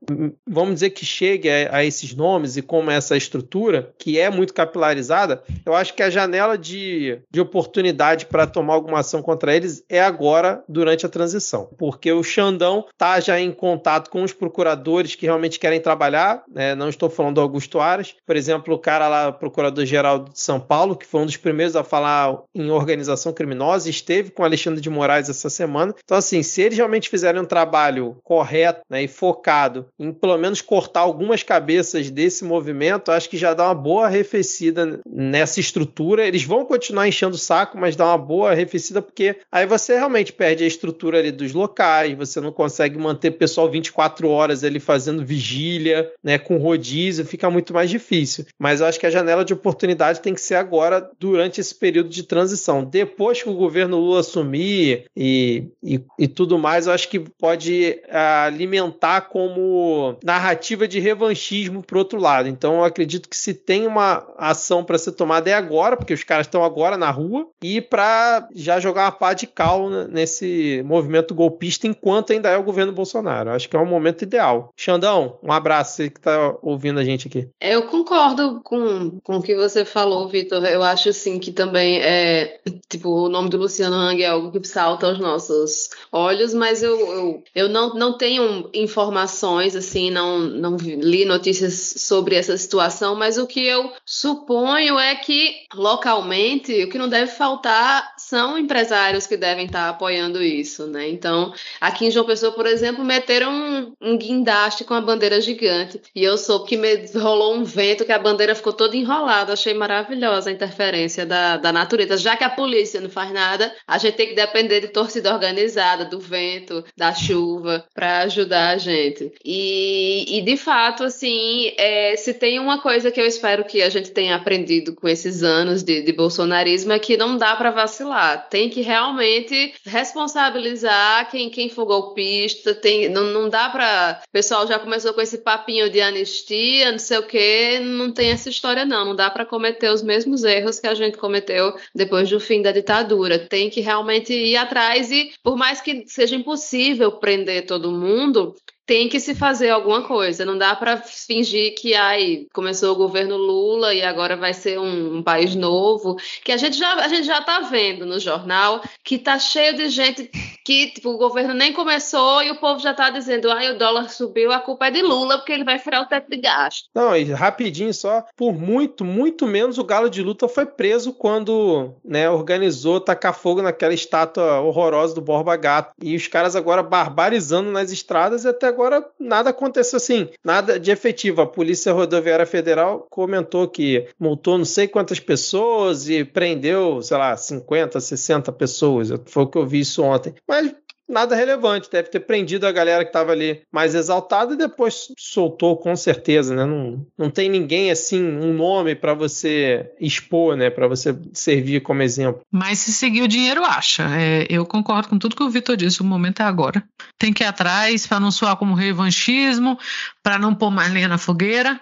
Vamos dizer que chegue a, a esses nomes e como é essa estrutura, que é muito capilarizada, eu acho que a janela de, de oportunidade para tomar alguma ação contra eles é agora, durante a transição. Porque o Xandão tá já em contato com os procuradores que realmente querem trabalhar, né? Não estou falando do Augusto Aras, por exemplo, o cara lá, procurador-geral de São Paulo, que foi um dos primeiros a falar em organização criminosa, esteve com Alexandre de Moraes essa semana. Então, assim, se eles realmente fizerem um trabalho correto né, e focado em pelo menos cortar algumas cabeças desse movimento, acho que já dá uma boa arrefecida nessa estrutura. Eles vão continuar enchendo o saco, mas dá uma boa arrefecida, porque aí você realmente perde a estrutura ali dos locais, você não consegue manter o pessoal 24 horas ali fazendo vigília, né, com rodízio, fica muito mais difícil. Mas eu acho que a janela de oportunidade tem que ser agora, durante esse período de transição. Depois que o governo Lula assumir e, e, e tudo mais, eu acho que pode ah, alimentar como narrativa de revanchismo para outro lado. Então eu acredito que se tem uma ação para ser tomada é agora, porque os caras estão agora na rua, e para já jogar uma pá de cal nesse movimento golpista enquanto ainda é o governo Bolsonaro. Acho que é um momento ideal. Xandão, um abraço, você que está ouvindo a gente aqui. Eu concordo com, com o que você falou, Vitor. Eu acho assim que também é tipo o nome do Luciano Hang é algo que salta aos nossos olhos, mas eu, eu, eu não, não tenho informações, assim, não, não li notícias sobre essa situação, mas o que eu suponho é que localmente o que não deve faltar são empresários que devem estar apoiando isso, né? Então, aqui em João Pessoa, por exemplo, meteram um, um guindaste com a bandeira gigante e eu soube que me rolou um vento que a bandeira ficou toda enrolada. Achei maravilhosa a interferência da, da natureza, já que a polícia não faz nada, a gente tem que depender de torcida organizada, do vento, da chuva, para ajudar a gente. E, e de fato, assim, é, se tem uma coisa que eu espero que a gente tenha aprendido com esses anos de, de bolsonarismo é que não dá para vacilar. Tem que realmente responsabilizar quem, quem for golpista. Tem, não, não dá para. O pessoal já começou com esse papinho de anistia, não sei o quê. Não tem essa história, não. Não dá para cometer os mesmos erros que a gente cometeu depois do fim da ditadura. Tem que realmente ir atrás e, por mais que seja impossível prender todo mundo, tem que se fazer alguma coisa. Não dá para fingir que ai, começou o governo Lula e agora vai ser um, um, país novo. Que a gente já a gente já está vendo no jornal que tá cheio de gente que tipo, o governo nem começou e o povo já está dizendo ai, o dólar subiu, a culpa é de Lula porque ele vai furar o teto de gasto. Não, e rapidinho só, por muito, muito menos o Galo de Luta foi preso quando né, organizou tacar fogo naquela estátua horrorosa do Borba Gato. E os caras agora barbarizando nas estradas e até agora nada aconteceu assim, nada de efetivo. A Polícia Rodoviária Federal comentou que multou não sei quantas pessoas e prendeu, sei lá, 50, 60 pessoas. Foi o que eu vi isso ontem. Mas nada relevante. Deve ter prendido a galera que estava ali mais exaltada e depois soltou com certeza, né? Não, não tem ninguém assim, um nome para você expor, né? Para você servir como exemplo. Mas se seguir o dinheiro, acha. É, eu concordo com tudo que o Vitor disse. O momento é agora. Tem que ir atrás para não soar como revanchismo, para não pôr mais lenha na fogueira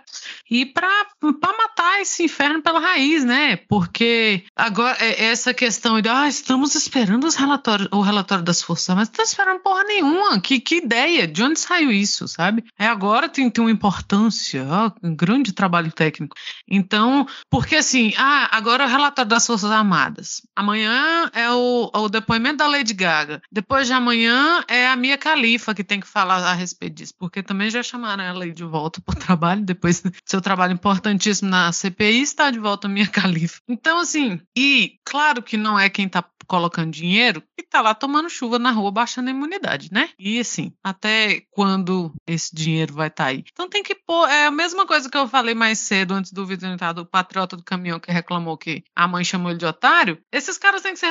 e para matar esse inferno pela raiz, né? Porque agora é, essa questão de ah, estamos esperando os relatórios, o relatório das forças, mas não tá esperando porra nenhuma. Que, que ideia? De onde saiu isso, sabe? É agora tem, tem uma importância, ó, um grande trabalho técnico. Então, porque assim, ah, agora é o relatório das Forças Armadas. Amanhã é o, o depoimento da Lady Gaga. Depois de amanhã é a Mia Khalifa que tem que falar a respeito disso, porque também já chamaram ela de volta para o trabalho, depois seu trabalho importantíssimo na CPI, está de volta a Mia Khalifa. Então, assim, e claro que não é quem está colocando dinheiro e tá lá tomando chuva na rua, baixando a imunidade, né? E assim, até quando esse dinheiro vai estar tá aí? Então tem que pôr, é a mesma coisa que eu falei mais cedo, antes do vídeo entrar, do patriota do caminhão que reclamou que a mãe chamou ele de otário, esses caras têm que ser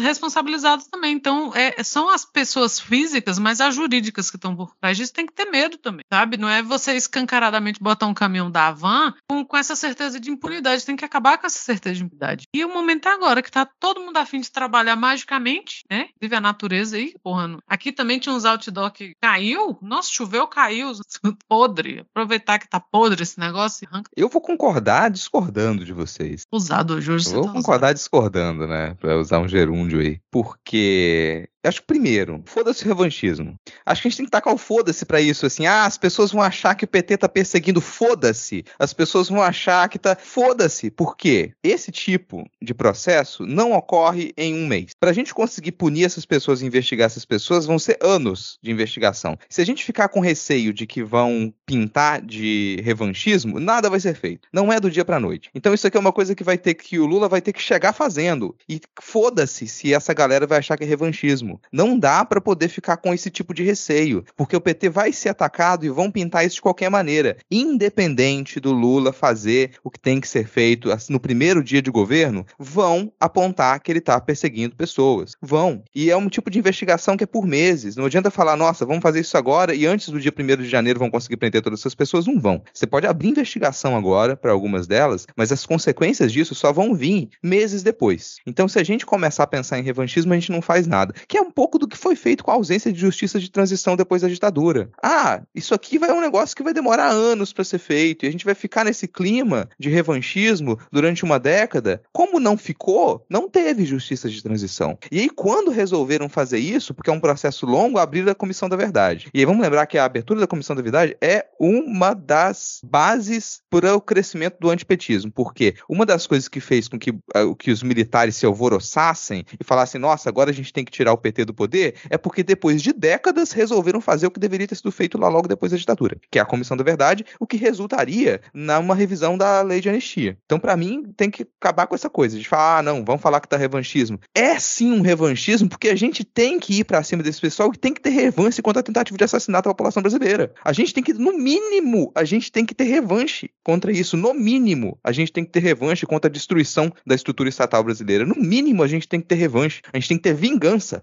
responsabilizados também. Então, é, são as pessoas físicas, mas as jurídicas que estão por trás disso tem que ter medo também, sabe? Não é você escancaradamente botar um caminhão da van com, com essa certeza de impunidade, tem que acabar com essa certeza de impunidade. E o momento é agora, que tá todo mundo afim de trabalhar magicamente, né? Vive a natureza aí, porra. Aqui também tinha uns outdoor que caiu. Nossa, choveu, caiu. Podre. Aproveitar que tá podre esse negócio. Arranca. Eu vou concordar discordando de vocês. Usado hoje. Eu vou tá concordar usando. discordando, né? Pra usar um gerúndio aí. Porque acho que primeiro, foda-se o revanchismo. Acho que a gente tem que tacar o foda-se pra isso, assim. Ah, as pessoas vão achar que o PT tá perseguindo, foda-se. As pessoas vão achar que tá. Foda-se. Por quê? Esse tipo de processo não ocorre em um mês. Pra gente conseguir punir essas pessoas e investigar essas pessoas, vão ser anos de investigação. Se a gente ficar com receio de que vão pintar de revanchismo, nada vai ser feito. Não é do dia pra noite. Então isso aqui é uma coisa que vai ter que o Lula vai ter que chegar fazendo. E foda-se se essa galera vai achar que é revanchismo. Não dá para poder ficar com esse tipo de receio, porque o PT vai ser atacado e vão pintar isso de qualquer maneira, independente do Lula fazer o que tem que ser feito no primeiro dia de governo, vão apontar que ele está perseguindo pessoas. Vão. E é um tipo de investigação que é por meses. Não adianta falar, nossa, vamos fazer isso agora e antes do dia 1 de janeiro vão conseguir prender todas essas pessoas. Não vão. Você pode abrir investigação agora para algumas delas, mas as consequências disso só vão vir meses depois. Então, se a gente começar a pensar em revanchismo, a gente não faz nada. Que é um pouco do que foi feito com a ausência de justiça de transição depois da ditadura. Ah, isso aqui vai um negócio que vai demorar anos para ser feito e a gente vai ficar nesse clima de revanchismo durante uma década. Como não ficou, não teve justiça de transição. E aí, quando resolveram fazer isso, porque é um processo longo, abriram a Comissão da Verdade. E aí vamos lembrar que a abertura da Comissão da Verdade é uma das bases para o crescimento do antipetismo. Porque uma das coisas que fez com que, uh, que os militares se alvoroçassem e falassem, nossa, agora a gente tem que tirar o PT PT do poder é porque depois de décadas resolveram fazer o que deveria ter sido feito lá logo depois da ditadura, que é a Comissão da Verdade, o que resultaria numa revisão da lei de anistia. Então, para mim, tem que acabar com essa coisa de falar, ah, não, vamos falar que tá revanchismo. É sim um revanchismo, porque a gente tem que ir para cima desse pessoal e tem que ter revanche contra a tentativa de assassinato da população brasileira. A gente tem que, no mínimo, a gente tem que ter revanche contra isso. No mínimo, a gente tem que ter revanche contra a destruição da estrutura estatal brasileira. No mínimo, a gente tem que ter revanche. A gente tem que ter vingança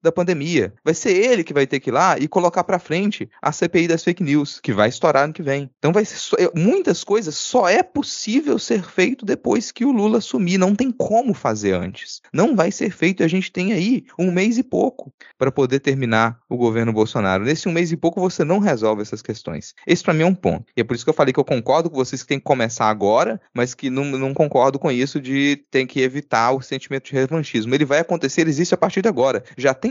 da pandemia. Vai ser ele que vai ter que ir lá e colocar para frente a CPI das fake news, que vai estourar ano que vem. Então vai ser, muitas coisas só é possível ser feito depois que o Lula assumir, não tem como fazer antes. Não vai ser feito, a gente tem aí um mês e pouco para poder terminar o governo Bolsonaro. Nesse um mês e pouco você não resolve essas questões. Esse para mim é um ponto. E é por isso que eu falei que eu concordo com vocês que tem que começar agora, mas que não, não concordo com isso de tem que evitar o sentimento de revanchismo. Ele vai acontecer, ele existe a partir de agora. Já tem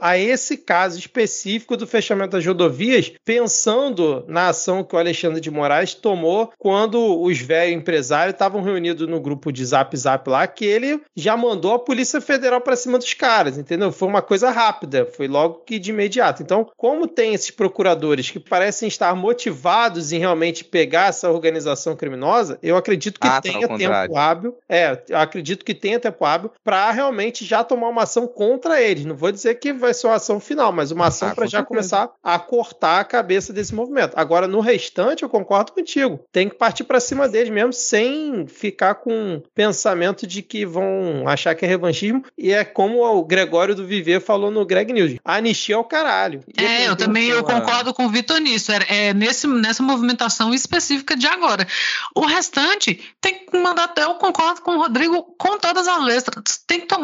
a esse caso específico do fechamento das rodovias, pensando na ação que o Alexandre de Moraes tomou quando os velhos empresários estavam reunidos no grupo de Zap Zap lá, que ele já mandou a Polícia Federal para cima dos caras, entendeu? Foi uma coisa rápida, foi logo que de imediato. Então, como tem esses procuradores que parecem estar motivados em realmente pegar essa organização criminosa, eu acredito que ah, tenha tempo hábil. É, eu acredito que tenha tempo hábil para realmente já tomar uma ação contra eles. Não vou dizer que vai ser uma ação final, mas uma ação ah, para já certeza. começar a cortar a cabeça desse movimento. Agora, no restante, eu concordo contigo. Tem que partir para cima deles mesmo, sem ficar com pensamento de que vão achar que é revanchismo. E é como o Gregório do Viver falou no Greg News: a anistia é o caralho. E é, eu também eu concordo com o Vitor nisso. É, é nesse, nessa movimentação específica de agora. O restante tem que mandar. Eu concordo com o Rodrigo com todas as letras. Tem que to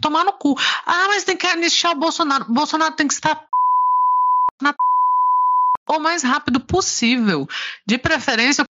tomar no cu. Ah, mas tem que anistiar o Bolsonaro. Bolsonaro tem que estar na o mais rápido possível. De preferência,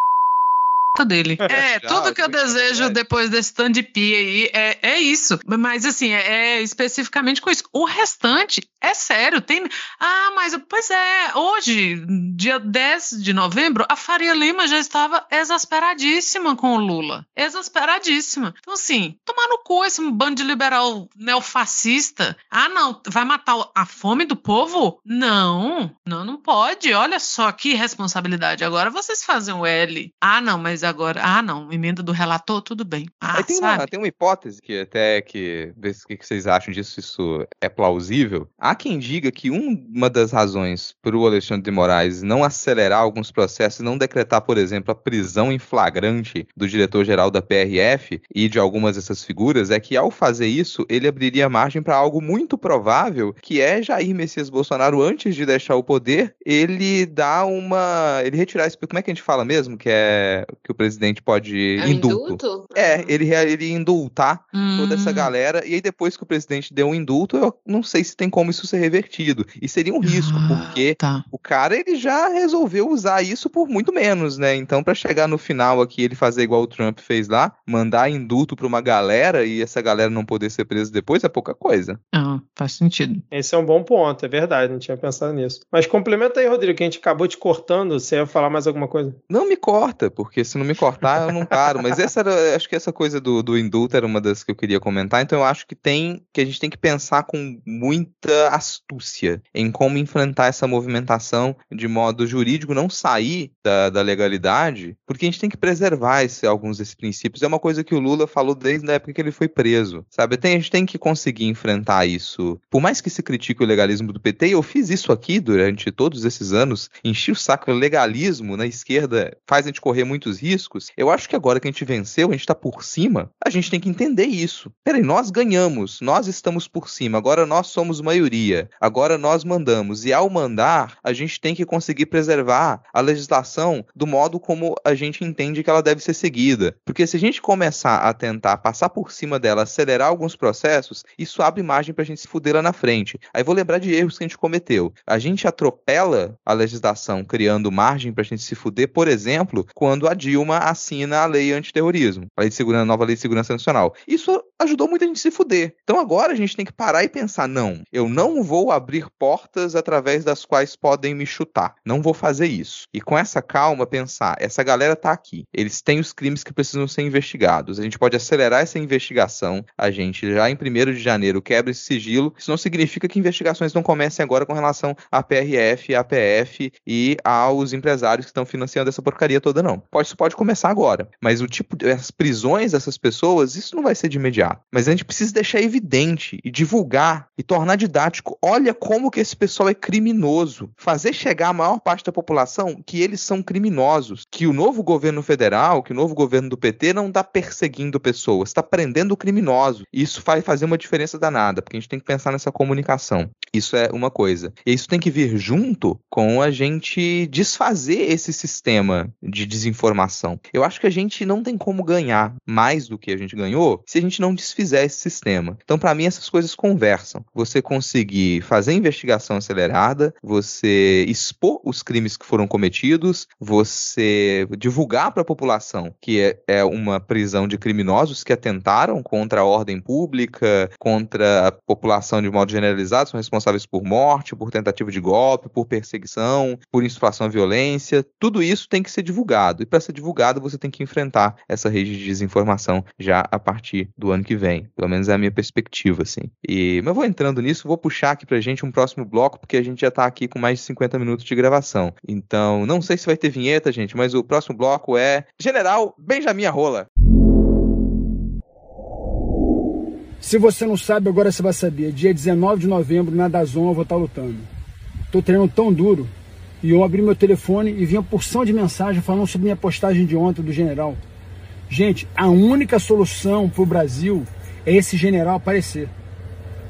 dele. É, tudo que eu desejo depois desse tanto de pia aí é, é isso. Mas assim, é, é, especificamente com isso. O restante é sério. Tem. Ah, mas pois é, hoje, dia 10 de novembro, a Faria Lima já estava exasperadíssima com o Lula. Exasperadíssima. Então, assim, tomar no cu esse bando de liberal neofascista. Ah, não, vai matar a fome do povo? Não, não, não pode. Olha só que responsabilidade. Agora vocês fazem o L. Ah, não, mas agora, ah, não, emenda do relator, tudo bem. Ah, tem, uma, tem uma hipótese que até que, vê o que vocês acham disso, isso é plausível. Há quem diga que uma das razões para o Alexandre de Moraes não acelerar alguns processos, não decretar, por exemplo, a prisão em flagrante do diretor-geral da PRF e de algumas dessas figuras, é que ao fazer isso, ele abriria margem para algo muito provável, que é Jair Messias Bolsonaro, antes de deixar o poder, ele dá uma. ele retirar esse. Como é que a gente fala mesmo? Que é que o presidente pode é indulto. indulto? É, ele, ele indultar hum. toda essa hum. galera. E aí, depois que o presidente deu um indulto, eu não sei se tem como isso ser revertido. E seria um risco, ah, porque tá. o cara ele já resolveu usar isso por muito menos, né? Então, para chegar no final aqui, ele fazer igual o Trump fez lá, mandar indulto pra uma galera e essa galera não poder ser presa depois, é pouca coisa. Ah, faz sentido. Esse é um bom ponto, é verdade, não tinha pensado nisso. Mas complementa aí, Rodrigo, que a gente acabou te cortando. Você ia falar mais alguma coisa? Não me corta, porque se não me cortar, eu não paro. Mas essa era, acho que essa coisa do, do indulto era uma das que eu queria comentar. Então eu acho que tem que a gente tem que pensar com muita astúcia em como enfrentar essa movimentação de modo jurídico, não sair da, da legalidade, porque a gente tem que preservar esse, alguns desses princípios. É uma coisa que o Lula falou desde a época que ele foi preso, sabe? Tem, a gente tem que conseguir enfrentar isso. Por mais que se critique o legalismo do PT, eu fiz isso aqui durante todos esses anos, enchi o saco legalismo na esquerda, faz a gente correr muitos riscos. Eu acho que agora que a gente venceu, a gente tá por cima, a gente tem que entender isso. Peraí, nós ganhamos, nós estamos por cima, agora nós somos maioria, agora nós mandamos. E ao mandar, a gente tem que conseguir preservar a legislação do modo como a gente entende que ela deve ser seguida. Porque se a gente começar a tentar passar por cima dela, acelerar alguns processos, isso abre margem pra gente se fuder lá na frente. Aí vou lembrar de erros que a gente cometeu. A gente atropela a legislação criando margem pra gente se fuder, por exemplo, quando a Dilma assina a lei antiterrorismo, a, lei de segurança, a nova lei de segurança nacional. Isso ajudou muita gente a se fuder. Então agora a gente tem que parar e pensar: não, eu não vou abrir portas através das quais podem me chutar. Não vou fazer isso. E com essa calma, pensar: essa galera tá aqui. Eles têm os crimes que precisam ser investigados. A gente pode acelerar essa investigação. A gente já em 1 de janeiro quebra esse sigilo. Isso não significa que investigações não comecem agora com relação à PRF, à PF e aos empresários que estão financiando essa porcaria toda, não. Pode, pode começar agora. Mas o tipo, as prisões dessas pessoas, isso não vai ser de imediato. Mas a gente precisa deixar evidente e divulgar e tornar didático. Olha como que esse pessoal é criminoso. Fazer chegar a maior parte da população que eles são criminosos. Que o novo governo federal, que o novo governo do PT não está perseguindo pessoas, está prendendo criminosos. Isso vai fazer uma diferença danada, porque a gente tem que pensar nessa comunicação. Isso é uma coisa. E isso tem que vir junto com a gente desfazer esse sistema de desinformação. Eu acho que a gente não tem como ganhar mais do que a gente ganhou se a gente não desfizer esse sistema. Então, para mim, essas coisas conversam. Você conseguir fazer investigação acelerada, você expor os crimes que foram cometidos, você divulgar para a população que é, é uma prisão de criminosos que atentaram contra a ordem pública, contra a população de modo generalizado, são responsáveis por morte, por tentativa de golpe, por perseguição, por instigação à violência. Tudo isso tem que ser divulgado. E para ser divulgado, você tem que enfrentar essa rede de desinformação já a partir do ano que vem. Pelo menos é a minha perspectiva, assim. E, mas vou entrando nisso, vou puxar aqui pra gente um próximo bloco, porque a gente já tá aqui com mais de 50 minutos de gravação. Então, não sei se vai ter vinheta, gente, mas o próximo bloco é General Benjamin Rola. Se você não sabe, agora você vai saber. Dia 19 de novembro, na Dazon, eu vou estar lutando. Tô treinando tão duro. E eu abri meu telefone e vi uma porção de mensagem falando sobre minha postagem de ontem do general. Gente, a única solução para o Brasil é esse general aparecer.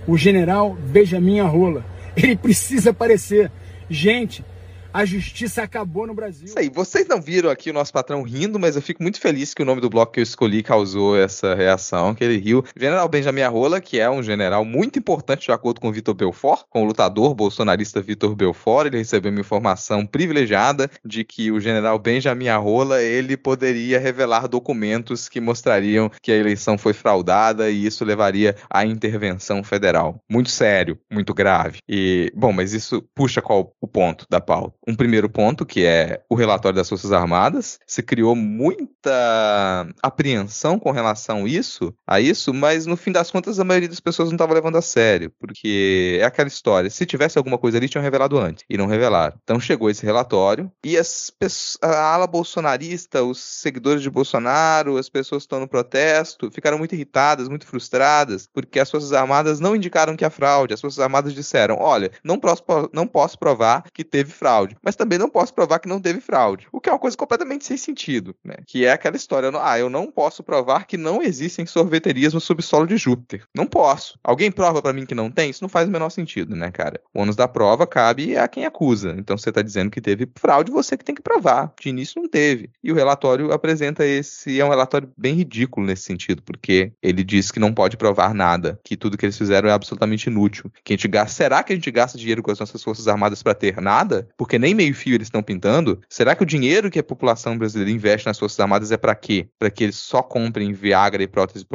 O general Benjamin Arrola. Ele precisa aparecer. Gente, a justiça acabou no Brasil. Isso aí, vocês não viram aqui o nosso patrão rindo, mas eu fico muito feliz que o nome do bloco que eu escolhi causou essa reação, que ele riu. General Benjamin Arrola, que é um general muito importante de acordo com o Vitor Belfort, com o lutador bolsonarista Vitor Belfort, ele recebeu uma informação privilegiada de que o general Benjamin Arrola, ele poderia revelar documentos que mostrariam que a eleição foi fraudada e isso levaria à intervenção federal. Muito sério, muito grave. E, bom, mas isso puxa qual o ponto da pauta? Um primeiro ponto, que é o relatório das Forças Armadas. Se criou muita apreensão com relação a isso, a isso, mas no fim das contas a maioria das pessoas não estava levando a sério, porque é aquela história, se tivesse alguma coisa ali, tinham revelado antes, e não revelaram. Então chegou esse relatório, e as pessoas, a ala bolsonarista, os seguidores de Bolsonaro, as pessoas que estão no protesto, ficaram muito irritadas, muito frustradas, porque as Forças Armadas não indicaram que há fraude, as Forças Armadas disseram, olha, não posso, não posso provar que teve fraude fraude, mas também não posso provar que não teve fraude, o que é uma coisa completamente sem sentido, né? Que é aquela história, ah, eu não posso provar que não existem sorveterias no subsolo de Júpiter. Não posso. Alguém prova para mim que não tem? Isso não faz o menor sentido, né, cara? O ônus da prova cabe a quem acusa. Então você tá dizendo que teve fraude, você que tem que provar. De início não teve. E o relatório apresenta esse, é um relatório bem ridículo nesse sentido, porque ele diz que não pode provar nada, que tudo que eles fizeram é absolutamente inútil. Que a gente gasta, será que a gente gasta dinheiro com as nossas forças armadas para ter nada? Porque nem meio fio eles estão pintando, será que o dinheiro que a população brasileira investe nas Forças Armadas é para quê? Para que eles só comprem Viagra e prótese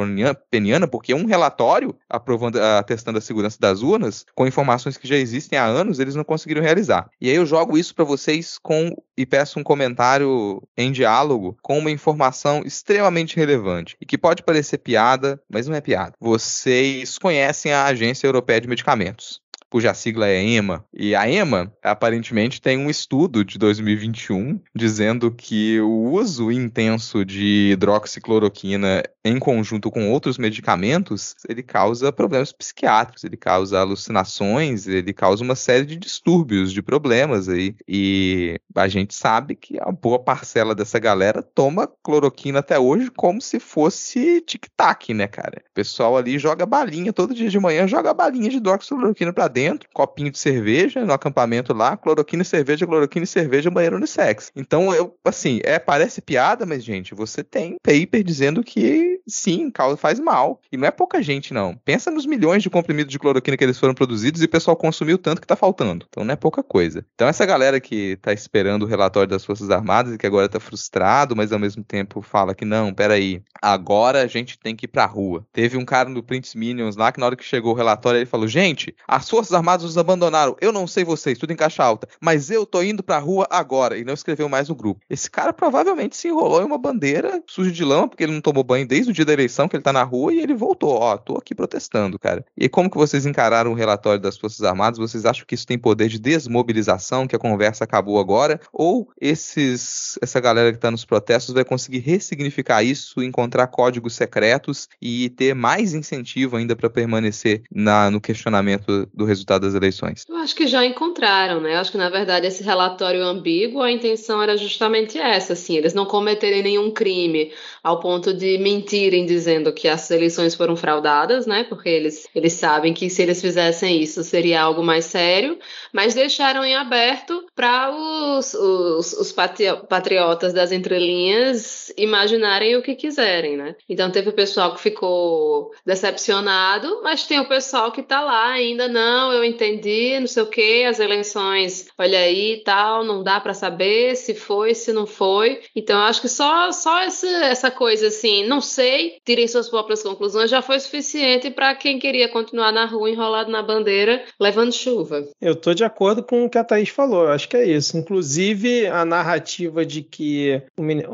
peniana? Porque um relatório aprovando, atestando a segurança das urnas, com informações que já existem há anos, eles não conseguiram realizar. E aí eu jogo isso para vocês com e peço um comentário em diálogo com uma informação extremamente relevante e que pode parecer piada, mas não é piada. Vocês conhecem a Agência Europeia de Medicamentos cuja sigla é EMA. E a EMA, aparentemente, tem um estudo de 2021 dizendo que o uso intenso de hidroxicloroquina em conjunto com outros medicamentos, ele causa problemas psiquiátricos, ele causa alucinações, ele causa uma série de distúrbios, de problemas aí. E a gente sabe que a boa parcela dessa galera toma cloroquina até hoje como se fosse tic-tac, né, cara? O pessoal ali joga balinha todo dia de manhã, joga balinha de hidroxicloroquina pra dentro, copinho de cerveja no acampamento lá, cloroquina e cerveja, cloroquina e cerveja, banheiro unissex. Então, eu, assim, é, parece piada, mas, gente, você tem paper dizendo que sim, causa, faz mal. E não é pouca gente, não. Pensa nos milhões de comprimidos de cloroquina que eles foram produzidos e o pessoal consumiu tanto que tá faltando. Então não é pouca coisa. Então essa galera que tá esperando o relatório das Forças Armadas e que agora tá frustrado, mas ao mesmo tempo fala que não, peraí, agora a gente tem que ir pra rua. Teve um cara no Prince Minions lá que na hora que chegou o relatório ele falou: gente, as Forças Armadas nos abandonaram. Eu não sei vocês, tudo em caixa alta, mas eu tô indo pra rua agora. E não escreveu mais no grupo. Esse cara provavelmente se enrolou em uma bandeira suja de lama, porque ele não tomou banho desde o dia da eleição, que ele tá na rua e ele voltou. Ó, tô aqui protestando, cara. E como que vocês encararam o relatório das Forças Armadas? Vocês acham que isso tem poder de desmobilização, que a conversa acabou agora? Ou esses, essa galera que tá nos protestos vai conseguir ressignificar isso, encontrar códigos secretos e ter mais incentivo ainda para permanecer na, no questionamento do resultado das eleições? Eu acho que já encontraram, né? Eu acho que na verdade esse relatório ambíguo, a intenção era justamente essa, assim, eles não cometerem nenhum crime ao ponto de mentirem dizendo que as eleições foram fraudadas, né? Porque eles, eles sabem que se eles fizessem isso seria algo mais sério, mas deixaram em aberto para os, os, os patriotas das entrelinhas imaginarem o que quiserem, né? Então teve o pessoal que ficou decepcionado, mas tem o pessoal que tá lá ainda, não, eu entendi, não sei o que, as eleições, olha aí tal, não dá para saber se foi, se não foi. Então eu acho que só, só essa, essa coisa assim, não sei, tirem suas próprias conclusões, já foi suficiente para quem queria continuar na rua enrolado na bandeira, levando chuva. Eu tô de acordo com o que a Thaís falou, acho que é isso. Inclusive, a narrativa de que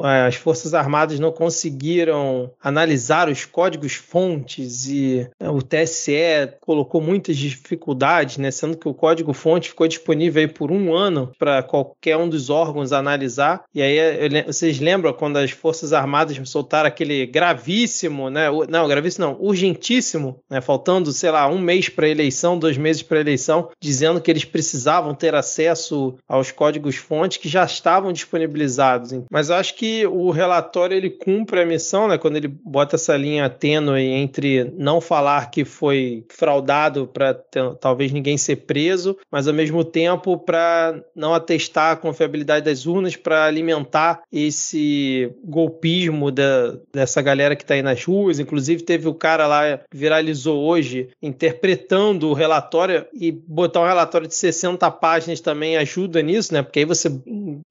as Forças Armadas não conseguiram analisar os códigos fontes e né, o TSE colocou muitas dificuldades, né, sendo que o código fonte ficou disponível por um ano para qualquer um dos órgãos analisar. E aí, vocês lembram quando as Forças Armadas soltaram aquele gravíssimo, né? Não, gravíssimo não, urgentíssimo, né? Faltando, sei lá, um mês para eleição, dois meses para eleição, dizendo que eles precisavam ter acesso aos códigos-fonte que já estavam disponibilizados. Mas eu acho que o relatório ele cumpre a missão, né? Quando ele bota essa linha tênue entre não falar que foi fraudado para talvez ninguém ser preso, mas ao mesmo tempo para não atestar a confiabilidade das urnas, para alimentar esse golpismo da, dessa galera que está aí nas ruas. Inclusive, teve o cara lá viralizou hoje interpretando o relatório e botar um relatório de 60 páginas também ajuda nisso, né? Porque aí você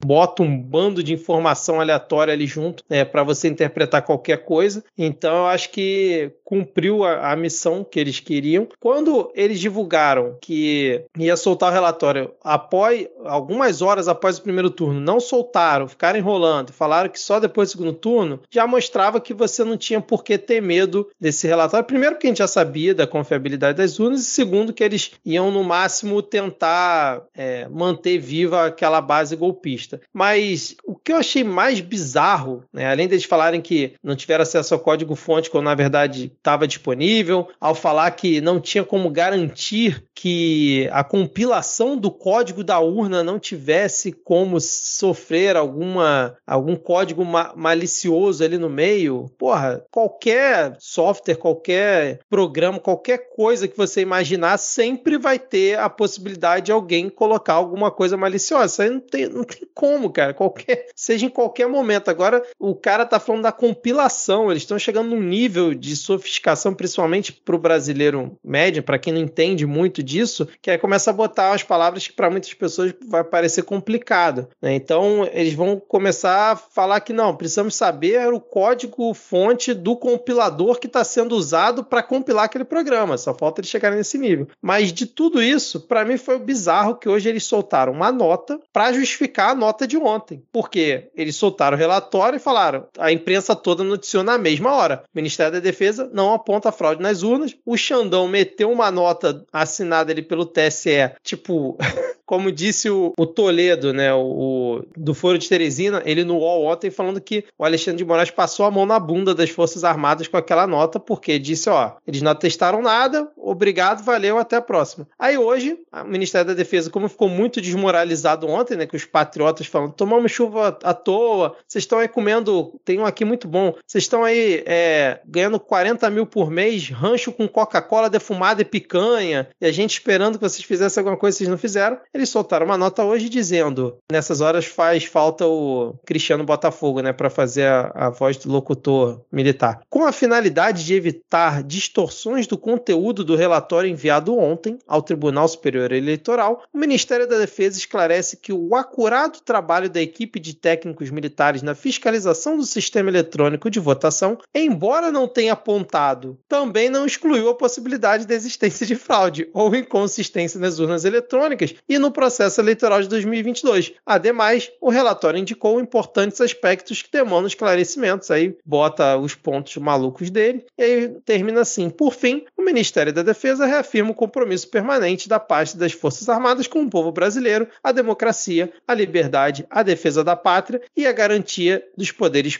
bota um bando de informação aleatória ali junto, né? Para você interpretar qualquer coisa. Então, eu acho que cumpriu a, a missão que eles queriam. Quando eles divulgaram que ia soltar o relatório após algumas horas após o primeiro turno, não soltaram, ficaram enrolando, falaram que só depois do segundo turno, já mostrava que você não tinha por que ter medo desse relatório. Primeiro, porque a gente já sabia da confiabilidade das urnas, e segundo, que eles iam no máximo tentar é, manter viva aquela base golpista. Mas o que eu achei mais bizarro, né, além deles falarem que não tiveram acesso ao código-fonte, quando na verdade estava disponível, ao falar que não tinha como garantir que a compilação do código da urna não tivesse como sofrer alguma, algum código ma malicioso ali no meio, porra, qualquer software, qualquer programa, qualquer coisa que você imaginar, sempre vai ter a possibilidade de alguém colocar alguma coisa maliciosa. Isso aí não tem, não tem como, cara. Qualquer, seja em qualquer momento. Agora, o cara tá falando da compilação, eles estão chegando num nível de sofisticação, principalmente para o brasileiro médio, para quem não entende muito muito disso, que aí começa a botar as palavras que para muitas pessoas vai parecer complicado. Né? Então, eles vão começar a falar que não, precisamos saber o código fonte do compilador que está sendo usado para compilar aquele programa. Só falta eles chegarem nesse nível. Mas de tudo isso, para mim foi bizarro que hoje eles soltaram uma nota para justificar a nota de ontem. Porque eles soltaram o relatório e falaram: a imprensa toda noticiou na mesma hora. O Ministério da Defesa não aponta fraude nas urnas. O Xandão meteu uma nota assinada ali pelo TSE, tipo. como disse o, o Toledo, né, o, o, do Foro de Teresina, ele no UOL ontem falando que o Alexandre de Moraes passou a mão na bunda das Forças Armadas com aquela nota, porque disse, ó, eles não atestaram nada, obrigado, valeu, até a próxima. Aí hoje, o Ministério da Defesa, como ficou muito desmoralizado ontem, né, que os patriotas falam, tomamos chuva à toa, vocês estão aí comendo, tem um aqui muito bom, vocês estão aí é, ganhando 40 mil por mês, rancho com Coca-Cola defumada e picanha, e a gente esperando que vocês fizessem alguma coisa, vocês não fizeram. Eles soltaram uma nota hoje dizendo: nessas horas faz falta o Cristiano Botafogo, né, para fazer a, a voz do locutor militar. Com a finalidade de evitar distorções do conteúdo do relatório enviado ontem ao Tribunal Superior Eleitoral, o Ministério da Defesa esclarece que o acurado trabalho da equipe de técnicos militares na fiscalização do sistema eletrônico de votação, embora não tenha apontado, também não excluiu a possibilidade da existência de fraude ou inconsistência nas urnas eletrônicas e no processo eleitoral de 2022. Ademais, o relatório indicou importantes aspectos que demandam esclarecimentos, aí bota os pontos malucos dele, e aí termina assim: por fim, o Ministério da Defesa reafirma o compromisso permanente da parte das Forças Armadas com o povo brasileiro, a democracia, a liberdade, a defesa da pátria e a garantia dos poderes,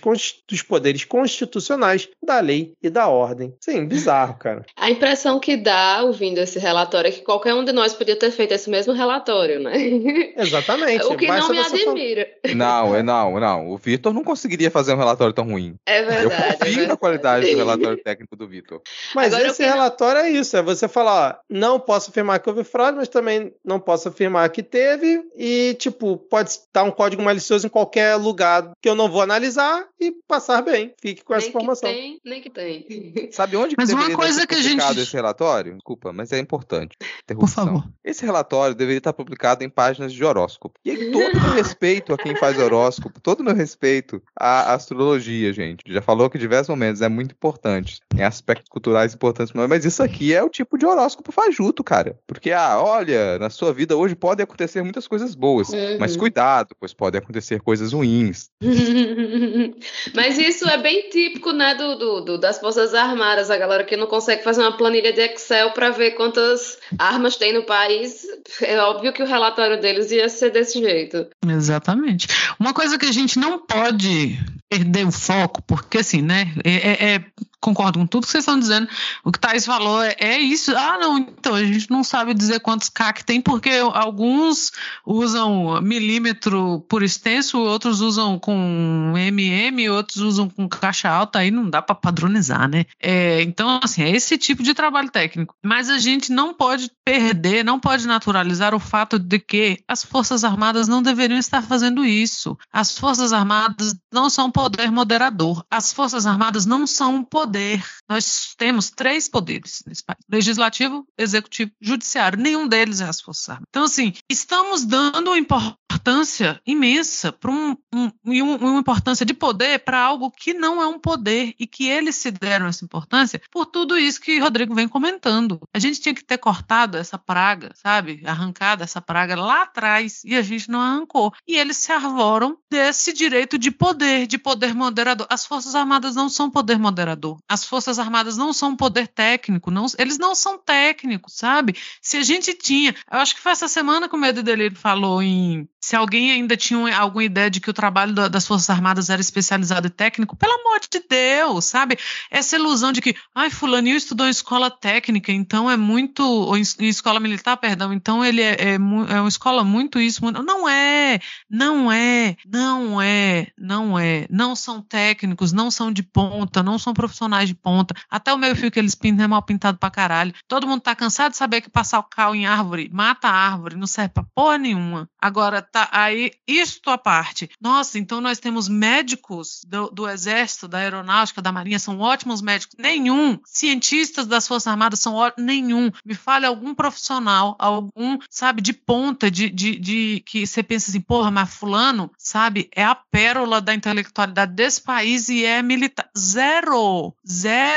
dos poderes constitucionais, da lei e da ordem. Sim, bizarro, cara. A impressão que dá ouvindo esse relatório é que qualquer um de nós podia ter feito esse mesmo relatório, né? Exatamente. o que não me admira. Não, é não, não. O Vitor não conseguiria fazer um relatório tão ruim. É verdade. Eu confio é na qualidade do relatório técnico do Vitor. Mas Agora, esse relatório é isso: é você falar, ó, não posso afirmar que houve fraude, mas também não posso afirmar que teve, e, tipo, pode estar um código malicioso em qualquer lugar que eu não vou analisar e passar bem. Fique com nem essa informação. Que tem, nem que tem. Sabe onde mas que uma coisa que a gente esse relatório? Desculpa, mas é importante. Por favor. Esse relatório deveria estar publicado em páginas de horóscopo. E aí, todo meu respeito a quem faz horóscopo, todo meu respeito à astrologia, gente. Já falou que diversos momentos é muito importante. Em aspectos culturais importantes, mas isso aqui é o tipo de horóscopo fajuto, cara. Porque, ah, olha, na sua vida hoje podem acontecer muitas coisas boas, uhum. mas cuidado, pois podem acontecer coisas ruins. mas isso é bem típico, né, do, do, do, das Forças Armadas, a galera que não consegue fazer uma planilha de Excel para ver quantas armas tem no país. É óbvio que o relatório deles ia ser desse jeito. Exatamente. Uma coisa que a gente não pode perder o foco, porque assim, né? É, é, é concordo com tudo que vocês estão dizendo. O que Thais falou é, é, isso. Ah, não, então a gente não sabe dizer quantos CAC tem, porque alguns usam milímetro por extenso, outros usam com MM, outros usam com caixa alta, aí não dá para padronizar, né? É, então, assim, é esse tipo de trabalho técnico. Mas a gente não pode perder, não pode naturalizar o fato de que as Forças Armadas não deveriam estar fazendo isso. As Forças Armadas não são poder moderador. As Forças Armadas não são poder poder. Nós temos três poderes nesse país: legislativo, executivo, judiciário. Nenhum deles é as Forças Armadas. Então, assim, estamos dando importância imensa para um, um, uma importância de poder para algo que não é um poder e que eles se deram essa importância por tudo isso que Rodrigo vem comentando. A gente tinha que ter cortado essa praga, sabe? Arrancado essa praga lá atrás e a gente não arrancou. E eles se arvoram desse direito de poder, de poder moderador. As Forças Armadas não são poder moderador. As Forças Armadas não são um poder técnico, não, eles não são técnicos, sabe? Se a gente tinha, eu acho que foi essa semana que o Medo Delírio falou em se alguém ainda tinha alguma ideia de que o trabalho das Forças Armadas era especializado e técnico, pelo amor de Deus, sabe? Essa ilusão de que, ai, fulaninho estudou em escola técnica, então é muito, ou em, em escola militar, perdão, então ele é, é, é, uma escola muito isso, muito, não é, não é, não é, não é, não são técnicos, não são de ponta, não são profissionais de ponta. Até o meio fio que eles pintam é mal pintado pra caralho. Todo mundo tá cansado de saber que passar o cal em árvore mata a árvore, não serve pra porra nenhuma. Agora, tá aí, isto à parte. Nossa, então nós temos médicos do, do Exército, da Aeronáutica, da Marinha, são ótimos médicos. Nenhum. Cientistas das Forças Armadas são ótimos. Nenhum. Me fale algum profissional, algum, sabe, de ponta, de, de, de que você pensa assim, porra, mas fulano, sabe, é a pérola da intelectualidade desse país e é militar. Zero! Zero!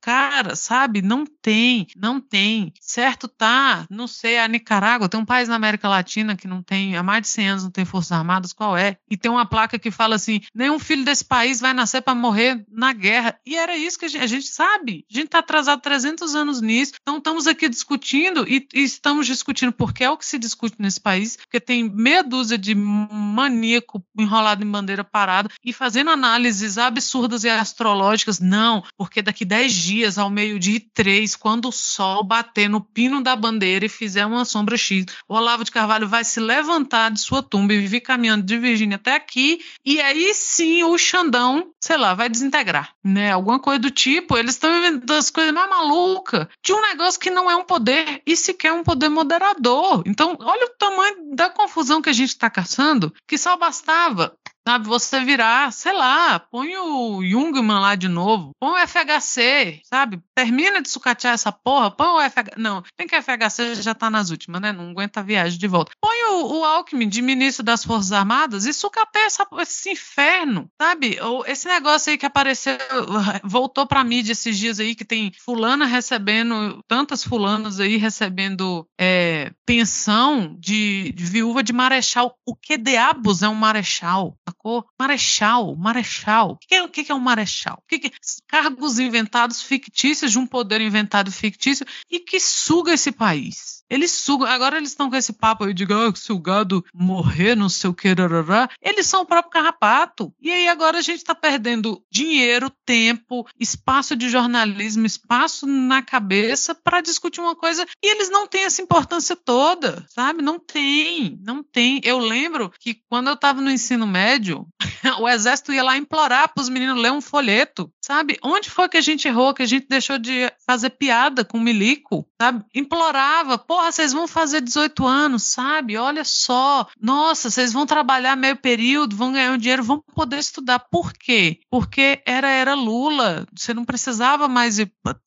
Cara, sabe, não tem, não tem. Certo, tá, não sei, a Nicarágua, tem um país na América Latina que não tem, há mais de 100 anos não tem forças armadas, qual é? E tem uma placa que fala assim, nenhum filho desse país vai nascer para morrer na guerra. E era isso que a gente, a gente sabe. A gente está atrasado 300 anos nisso. Então estamos aqui discutindo e, e estamos discutindo porque é o que se discute nesse país, porque tem meia dúzia de maníaco enrolado em bandeira parada e fazendo análises absurdas e astrológicas. Não, porque daqui 10 dias, ao meio-dia e três, quando o sol bater no pino da bandeira e fizer uma sombra X, o Olavo de Carvalho vai se levantar de sua tumba e vir caminhando de Virgínia até aqui, e aí sim o Xandão, sei lá, vai desintegrar, né? Alguma coisa do tipo. Eles estão inventando as coisas mais malucas de um negócio que não é um poder e sequer um poder moderador. Então, olha o tamanho da confusão que a gente está caçando, que só bastava Sabe, você virar, sei lá, põe o Jungmann lá de novo, põe o FHC, sabe? Termina de sucatear essa porra, põe o FHC. Não, tem que o FHC já tá nas últimas, né? Não aguenta a viagem de volta. Põe o, o Alckmin de ministro das Forças Armadas e sucateia essa, esse inferno, sabe? Ou esse negócio aí que apareceu, voltou pra mídia esses dias aí, que tem fulana recebendo, tantas fulanas aí recebendo é, pensão de, de viúva de marechal. O que diabos é um marechal? Sacou? Marechal, marechal. O que é, o que é um marechal? Que é? Cargos inventados fictícios de um poder inventado fictício e que suga esse país. Eles sugam. Agora eles estão com esse papo aí de ah, se o gado morrer, não sei o que, rarará. eles são o próprio carrapato. E aí agora a gente está perdendo dinheiro, tempo, espaço de jornalismo, espaço na cabeça para discutir uma coisa e eles não têm essa importância toda, sabe? Não tem, não tem. Eu lembro que quando eu estava no ensino médio, o exército ia lá implorar para os meninos ler um folheto, sabe? Onde foi que a gente errou, que a gente deixou de fazer piada com o milico, sabe? Implorava, porra, vocês vão fazer 18 anos, sabe? Olha só, nossa, vocês vão trabalhar meio período, vão ganhar um dinheiro, vão poder estudar. Por quê? Porque era era Lula, você não precisava mais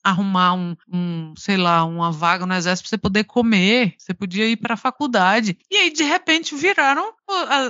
arrumar um, um sei lá, uma vaga no exército para você poder comer, você podia ir para a faculdade. E aí de repente viraram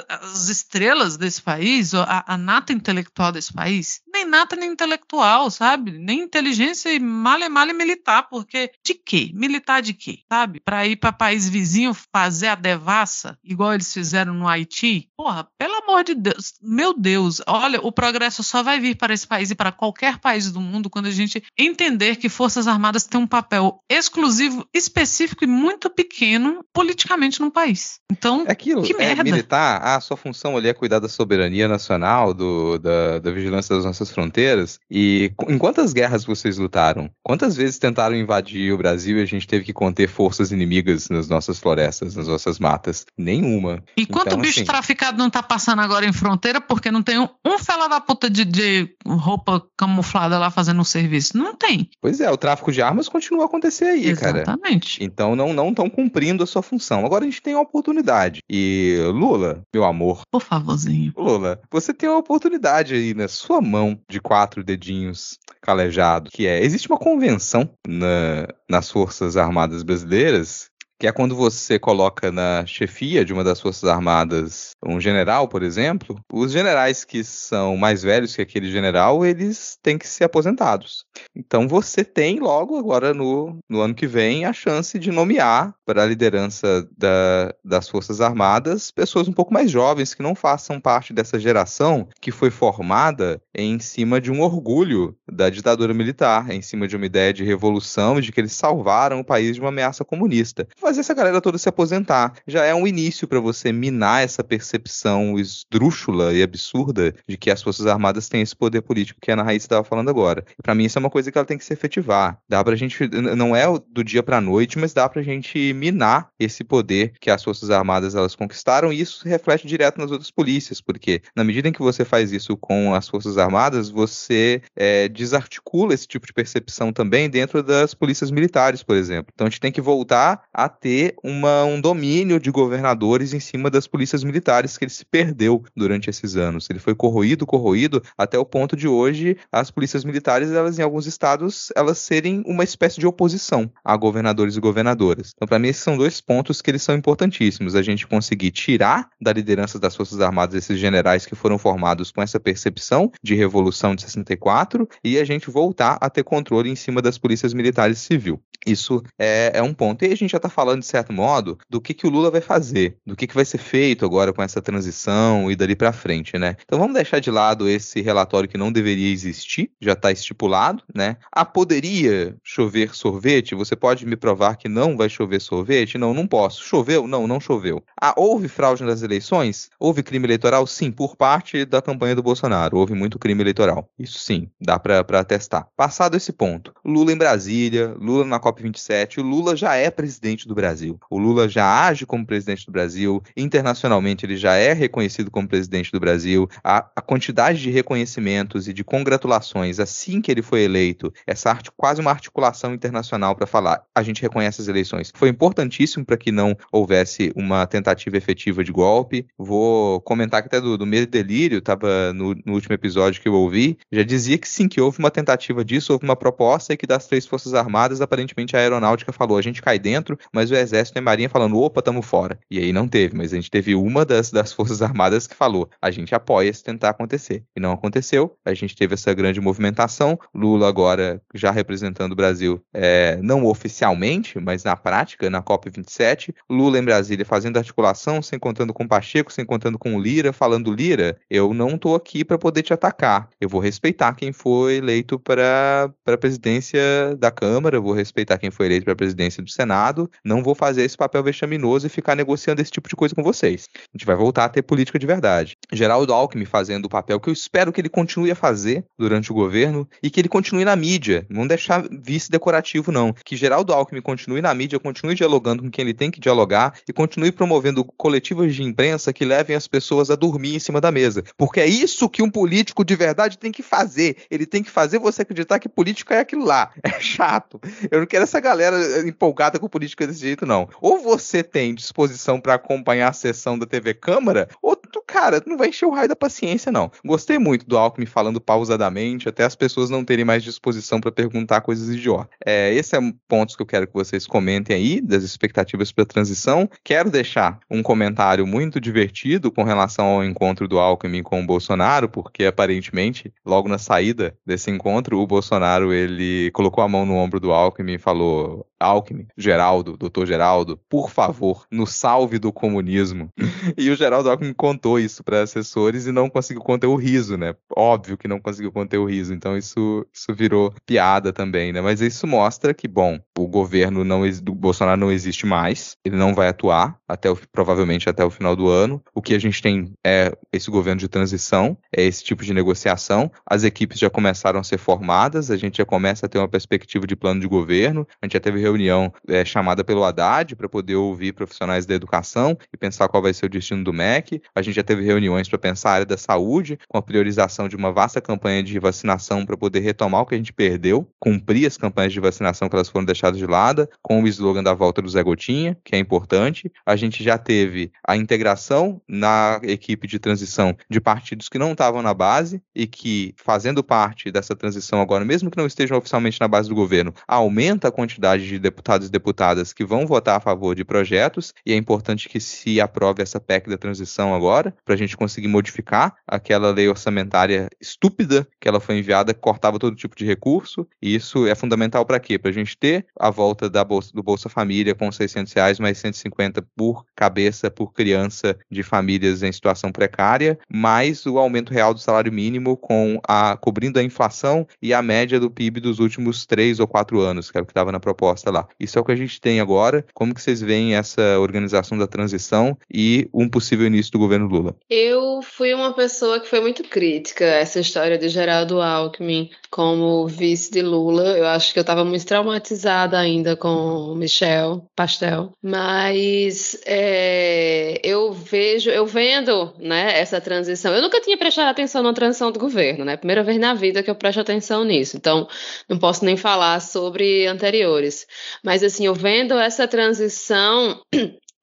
as estrelas desse país, a, a, nata intelectual desse país, nem nata nem intelectual, sabe? Nem inteligência e male male militar, porque de quê? Militar de quê? Sabe? Para ir para país vizinho fazer a devassa, igual eles fizeram no Haiti? Porra, pelo amor de Deus, meu Deus, olha, o progresso só vai vir para esse país e para qualquer país do mundo quando a gente entender que Forças Armadas têm um papel exclusivo, específico e muito pequeno politicamente no país. Então, é aquilo, que é merda. É militar, a sua função ali é cuidar da soberania nacional, do, da, da vigilância das nossas fronteiras. E em quantas guerras vocês lutaram? Quantas vezes tentaram invadir o Brasil e a gente teve que conter forças inimigas nas nossas florestas, nas nossas matas? Nenhuma. E quanto então, bicho assim, traficado não tá passando agora em fronteira porque não tem um, um fela da puta de, de roupa camuflada lá fazendo um serviço? Não tem. Pois é, o tráfico de armas continua a acontecer aí, Exatamente. cara. Exatamente. Então não estão cumprindo a sua função. Agora a gente tem uma oportunidade. E Lula Lula, meu amor. Por favorzinho. Lula, você tem uma oportunidade aí na sua mão de quatro dedinhos calejados, que é, existe uma convenção na, nas Forças Armadas Brasileiras que é quando você coloca na chefia de uma das Forças Armadas um general, por exemplo, os generais que são mais velhos que aquele general, eles têm que ser aposentados. Então você tem logo agora no, no ano que vem a chance de nomear para a liderança da, das Forças Armadas pessoas um pouco mais jovens que não façam parte dessa geração que foi formada em cima de um orgulho da ditadura militar, em cima de uma ideia de revolução e de que eles salvaram o país de uma ameaça comunista. Fazer essa galera toda se aposentar. Já é um início para você minar essa percepção esdrúxula e absurda de que as Forças Armadas têm esse poder político que a Ana Raíssa estava falando agora. Para mim, isso é uma coisa que ela tem que se efetivar. Dá pra gente, não é do dia pra noite, mas dá pra gente minar esse poder que as Forças Armadas elas conquistaram e isso reflete direto nas outras polícias, porque na medida em que você faz isso com as Forças Armadas, você é, desarticula esse tipo de percepção também dentro das polícias militares, por exemplo. Então a gente tem que voltar a ter uma, um domínio de governadores em cima das polícias militares que ele se perdeu durante esses anos. Ele foi corroído, corroído, até o ponto de hoje as polícias militares, elas em alguns estados, elas serem uma espécie de oposição a governadores e governadoras. Então, para mim, esses são dois pontos que eles são importantíssimos. A gente conseguir tirar da liderança das Forças Armadas esses generais que foram formados com essa percepção de revolução de 64 e a gente voltar a ter controle em cima das polícias militares civil. Isso é, é, um ponto. E a gente já está falando, de certo modo, do que, que o Lula vai fazer, do que, que vai ser feito agora com essa transição e dali para frente, né? Então vamos deixar de lado esse relatório que não deveria existir, já está estipulado, né? Ah, poderia chover sorvete? Você pode me provar que não vai chover sorvete? Não, não posso. Choveu? Não, não choveu. Ah, houve fraude nas eleições? Houve crime eleitoral? Sim, por parte da campanha do Bolsonaro. Houve muito crime eleitoral. Isso sim, dá para atestar. Passado esse ponto, Lula em Brasília, Lula na Copa COP27, o Lula já é presidente do Brasil. O Lula já age como presidente do Brasil. Internacionalmente, ele já é reconhecido como presidente do Brasil. A, a quantidade de reconhecimentos e de congratulações assim que ele foi eleito, essa arte, quase uma articulação internacional para falar, a gente reconhece as eleições. Foi importantíssimo para que não houvesse uma tentativa efetiva de golpe. Vou comentar que até do, do Medo e Delírio, estava no, no último episódio que eu ouvi, já dizia que sim, que houve uma tentativa disso, houve uma proposta e que das três Forças Armadas, aparentemente a aeronáutica falou, a gente cai dentro, mas o exército e a marinha falando, opa, tamo fora. E aí não teve, mas a gente teve uma das, das forças armadas que falou, a gente apoia se tentar acontecer. E não aconteceu, a gente teve essa grande movimentação, Lula agora já representando o Brasil, é, não oficialmente, mas na prática, na COP27, Lula em Brasília fazendo articulação, sem contando com Pacheco, sem contando com Lira, falando Lira, eu não tô aqui para poder te atacar, eu vou respeitar quem foi eleito para a presidência da Câmara, eu vou respeitar quem foi eleito para a presidência do Senado, não vou fazer esse papel vexaminoso e ficar negociando esse tipo de coisa com vocês. A gente vai voltar a ter política de verdade. Geraldo Alckmin fazendo o papel que eu espero que ele continue a fazer durante o governo e que ele continue na mídia, não deixar vice decorativo não, que Geraldo Alckmin continue na mídia, continue dialogando com quem ele tem que dialogar e continue promovendo coletivas de imprensa que levem as pessoas a dormir em cima da mesa, porque é isso que um político de verdade tem que fazer. Ele tem que fazer você acreditar que política é aquilo lá. É chato. Eu não quero essa galera empolgada com política desse jeito, não. Ou você tem disposição para acompanhar a sessão da TV Câmara, ou tu, cara, não vai encher o raio da paciência, não. Gostei muito do Alckmin falando pausadamente, até as pessoas não terem mais disposição para perguntar coisas idiotas. É, esse é um ponto que eu quero que vocês comentem aí, das expectativas para a transição. Quero deixar um comentário muito divertido com relação ao encontro do Alckmin com o Bolsonaro, porque aparentemente, logo na saída desse encontro, o Bolsonaro ele colocou a mão no ombro do Alckmin e falou falou Alckmin, Geraldo, doutor Geraldo, por favor, no salve do comunismo. e o Geraldo Alckmin contou isso para assessores e não conseguiu conter o riso, né? Óbvio que não conseguiu conter o riso, então isso, isso virou piada também, né? Mas isso mostra que, bom, o governo não, do Bolsonaro não existe mais, ele não vai atuar até o, provavelmente até o final do ano. O que a gente tem é esse governo de transição, é esse tipo de negociação. As equipes já começaram a ser formadas, a gente já começa a ter uma perspectiva de plano de governo, a gente já teve reunião é, chamada pelo Haddad para poder ouvir profissionais da educação e pensar qual vai ser o destino do MEC. A gente já teve reuniões para pensar a área da saúde, com a priorização de uma vasta campanha de vacinação para poder retomar o que a gente perdeu, cumprir as campanhas de vacinação que elas foram deixadas de lado, com o slogan da volta do Zé Gotinha, que é importante. A gente já teve a integração na equipe de transição de partidos que não estavam na base e que, fazendo parte dessa transição agora, mesmo que não estejam oficialmente na base do governo, aumenta a quantidade de deputados e deputadas que vão votar a favor de projetos, e é importante que se aprove essa PEC da transição agora. Para a gente conseguir modificar aquela lei orçamentária estúpida que ela foi enviada, que cortava todo tipo de recurso. E isso é fundamental para quê? Para a gente ter a volta da bolsa, do Bolsa Família com 600 reais mais 150 por cabeça por criança de famílias em situação precária, mais o aumento real do salário mínimo com a cobrindo a inflação e a média do PIB dos últimos três ou quatro anos, que era o que estava na proposta lá. Isso é o que a gente tem agora. Como que vocês veem essa organização da transição e um possível início do governo Lula? Eu fui uma pessoa que foi muito crítica a essa história de Geraldo Alckmin como vice de Lula. Eu acho que eu estava muito traumatizada ainda com Michel Pastel, mas é, eu vejo, eu vendo, né, essa transição. Eu nunca tinha prestado atenção na transição do governo, né? Primeira vez na vida que eu presto atenção nisso. Então, não posso nem falar sobre anteriores. Mas assim, eu vendo essa transição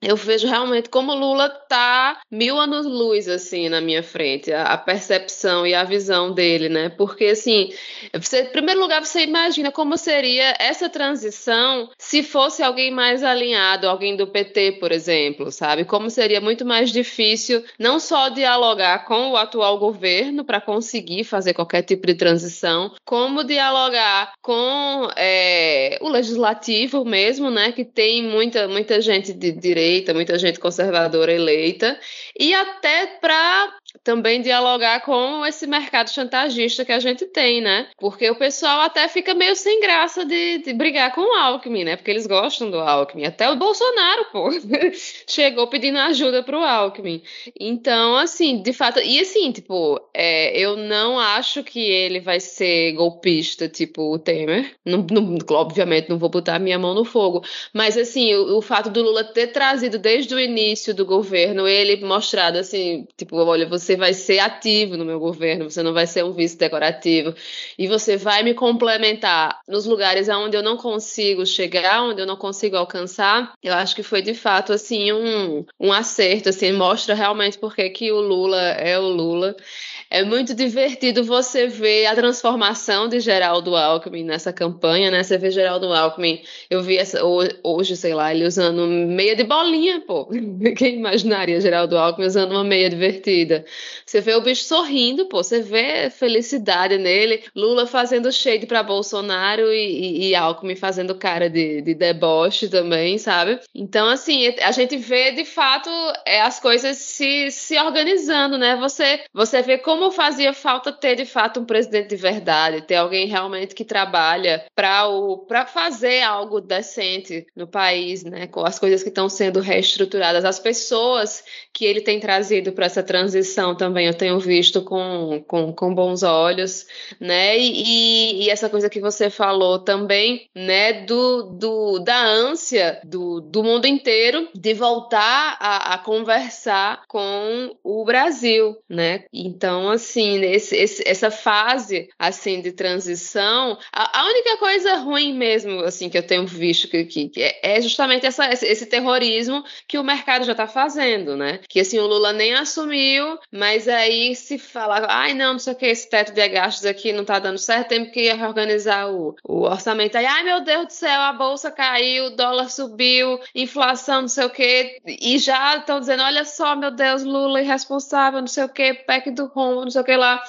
eu vejo realmente como Lula tá mil anos luz assim na minha frente, a, percepção e a visão dele, né? Porque assim, você, em primeiro lugar, você imagina como seria essa transição se fosse alguém mais alinhado, alguém do PT, por exemplo, sabe? Como seria muito mais difícil não só dialogar com o atual governo para conseguir fazer qualquer tipo de transição, como dialogar com é, o legislativo mesmo, né? Que tem muita muita gente de direita muita gente conservadora eleita, e até para também dialogar com esse mercado chantagista que a gente tem, né? Porque o pessoal até fica meio sem graça de, de brigar com o Alckmin, né? Porque eles gostam do Alckmin. Até o Bolsonaro, pô, chegou pedindo ajuda pro Alckmin. Então, assim, de fato, e assim, tipo, é, eu não acho que ele vai ser golpista, tipo o Temer. Não, não, obviamente, não vou botar minha mão no fogo. Mas, assim, o, o fato do Lula ter trazido desde o início do governo, ele mostrado assim, tipo, olha, você você vai ser ativo no meu governo, você não vai ser um vice decorativo. E você vai me complementar nos lugares onde eu não consigo chegar, onde eu não consigo alcançar. Eu acho que foi de fato assim um, um acerto, assim, mostra realmente porque que o Lula é o Lula. É muito divertido você ver a transformação de Geraldo Alckmin nessa campanha, né? Você vê Geraldo Alckmin, eu vi essa, hoje, sei lá, ele usando meia de bolinha, pô. Quem imaginaria Geraldo Alckmin usando uma meia divertida? Você vê o bicho sorrindo, pô, você vê felicidade nele. Lula fazendo shade para Bolsonaro e, e, e, Alckmin fazendo cara de, de deboche também, sabe? Então, assim, a gente vê de fato é, as coisas se, se organizando, né? Você, você vê como fazia falta ter de fato um presidente de verdade, ter alguém realmente que trabalha para fazer algo decente no país, né? Com as coisas que estão sendo reestruturadas, as pessoas que ele tem trazido para essa transição também eu tenho visto com, com, com bons olhos, né? E, e, essa coisa que você falou também, né, do, do, da ânsia do, do mundo inteiro de voltar a, a conversar com o Brasil, né? Então, assim, esse, esse, essa fase, assim, de transição, a, a, única coisa ruim mesmo, assim, que eu tenho visto que, que, que é, é justamente essa, esse terrorismo que o mercado já está fazendo, né? Que, assim, o Lula nem assumiu, mas aí se fala, ai não, não sei o que, esse teto de gastos aqui não tá dando certo, tem que reorganizar o, o orçamento. Aí, ai meu Deus do céu, a bolsa caiu, o dólar subiu, inflação, não sei o que, e já estão dizendo, olha só, meu Deus, Lula irresponsável, não sei o que, PEC do rombo, não sei o que lá.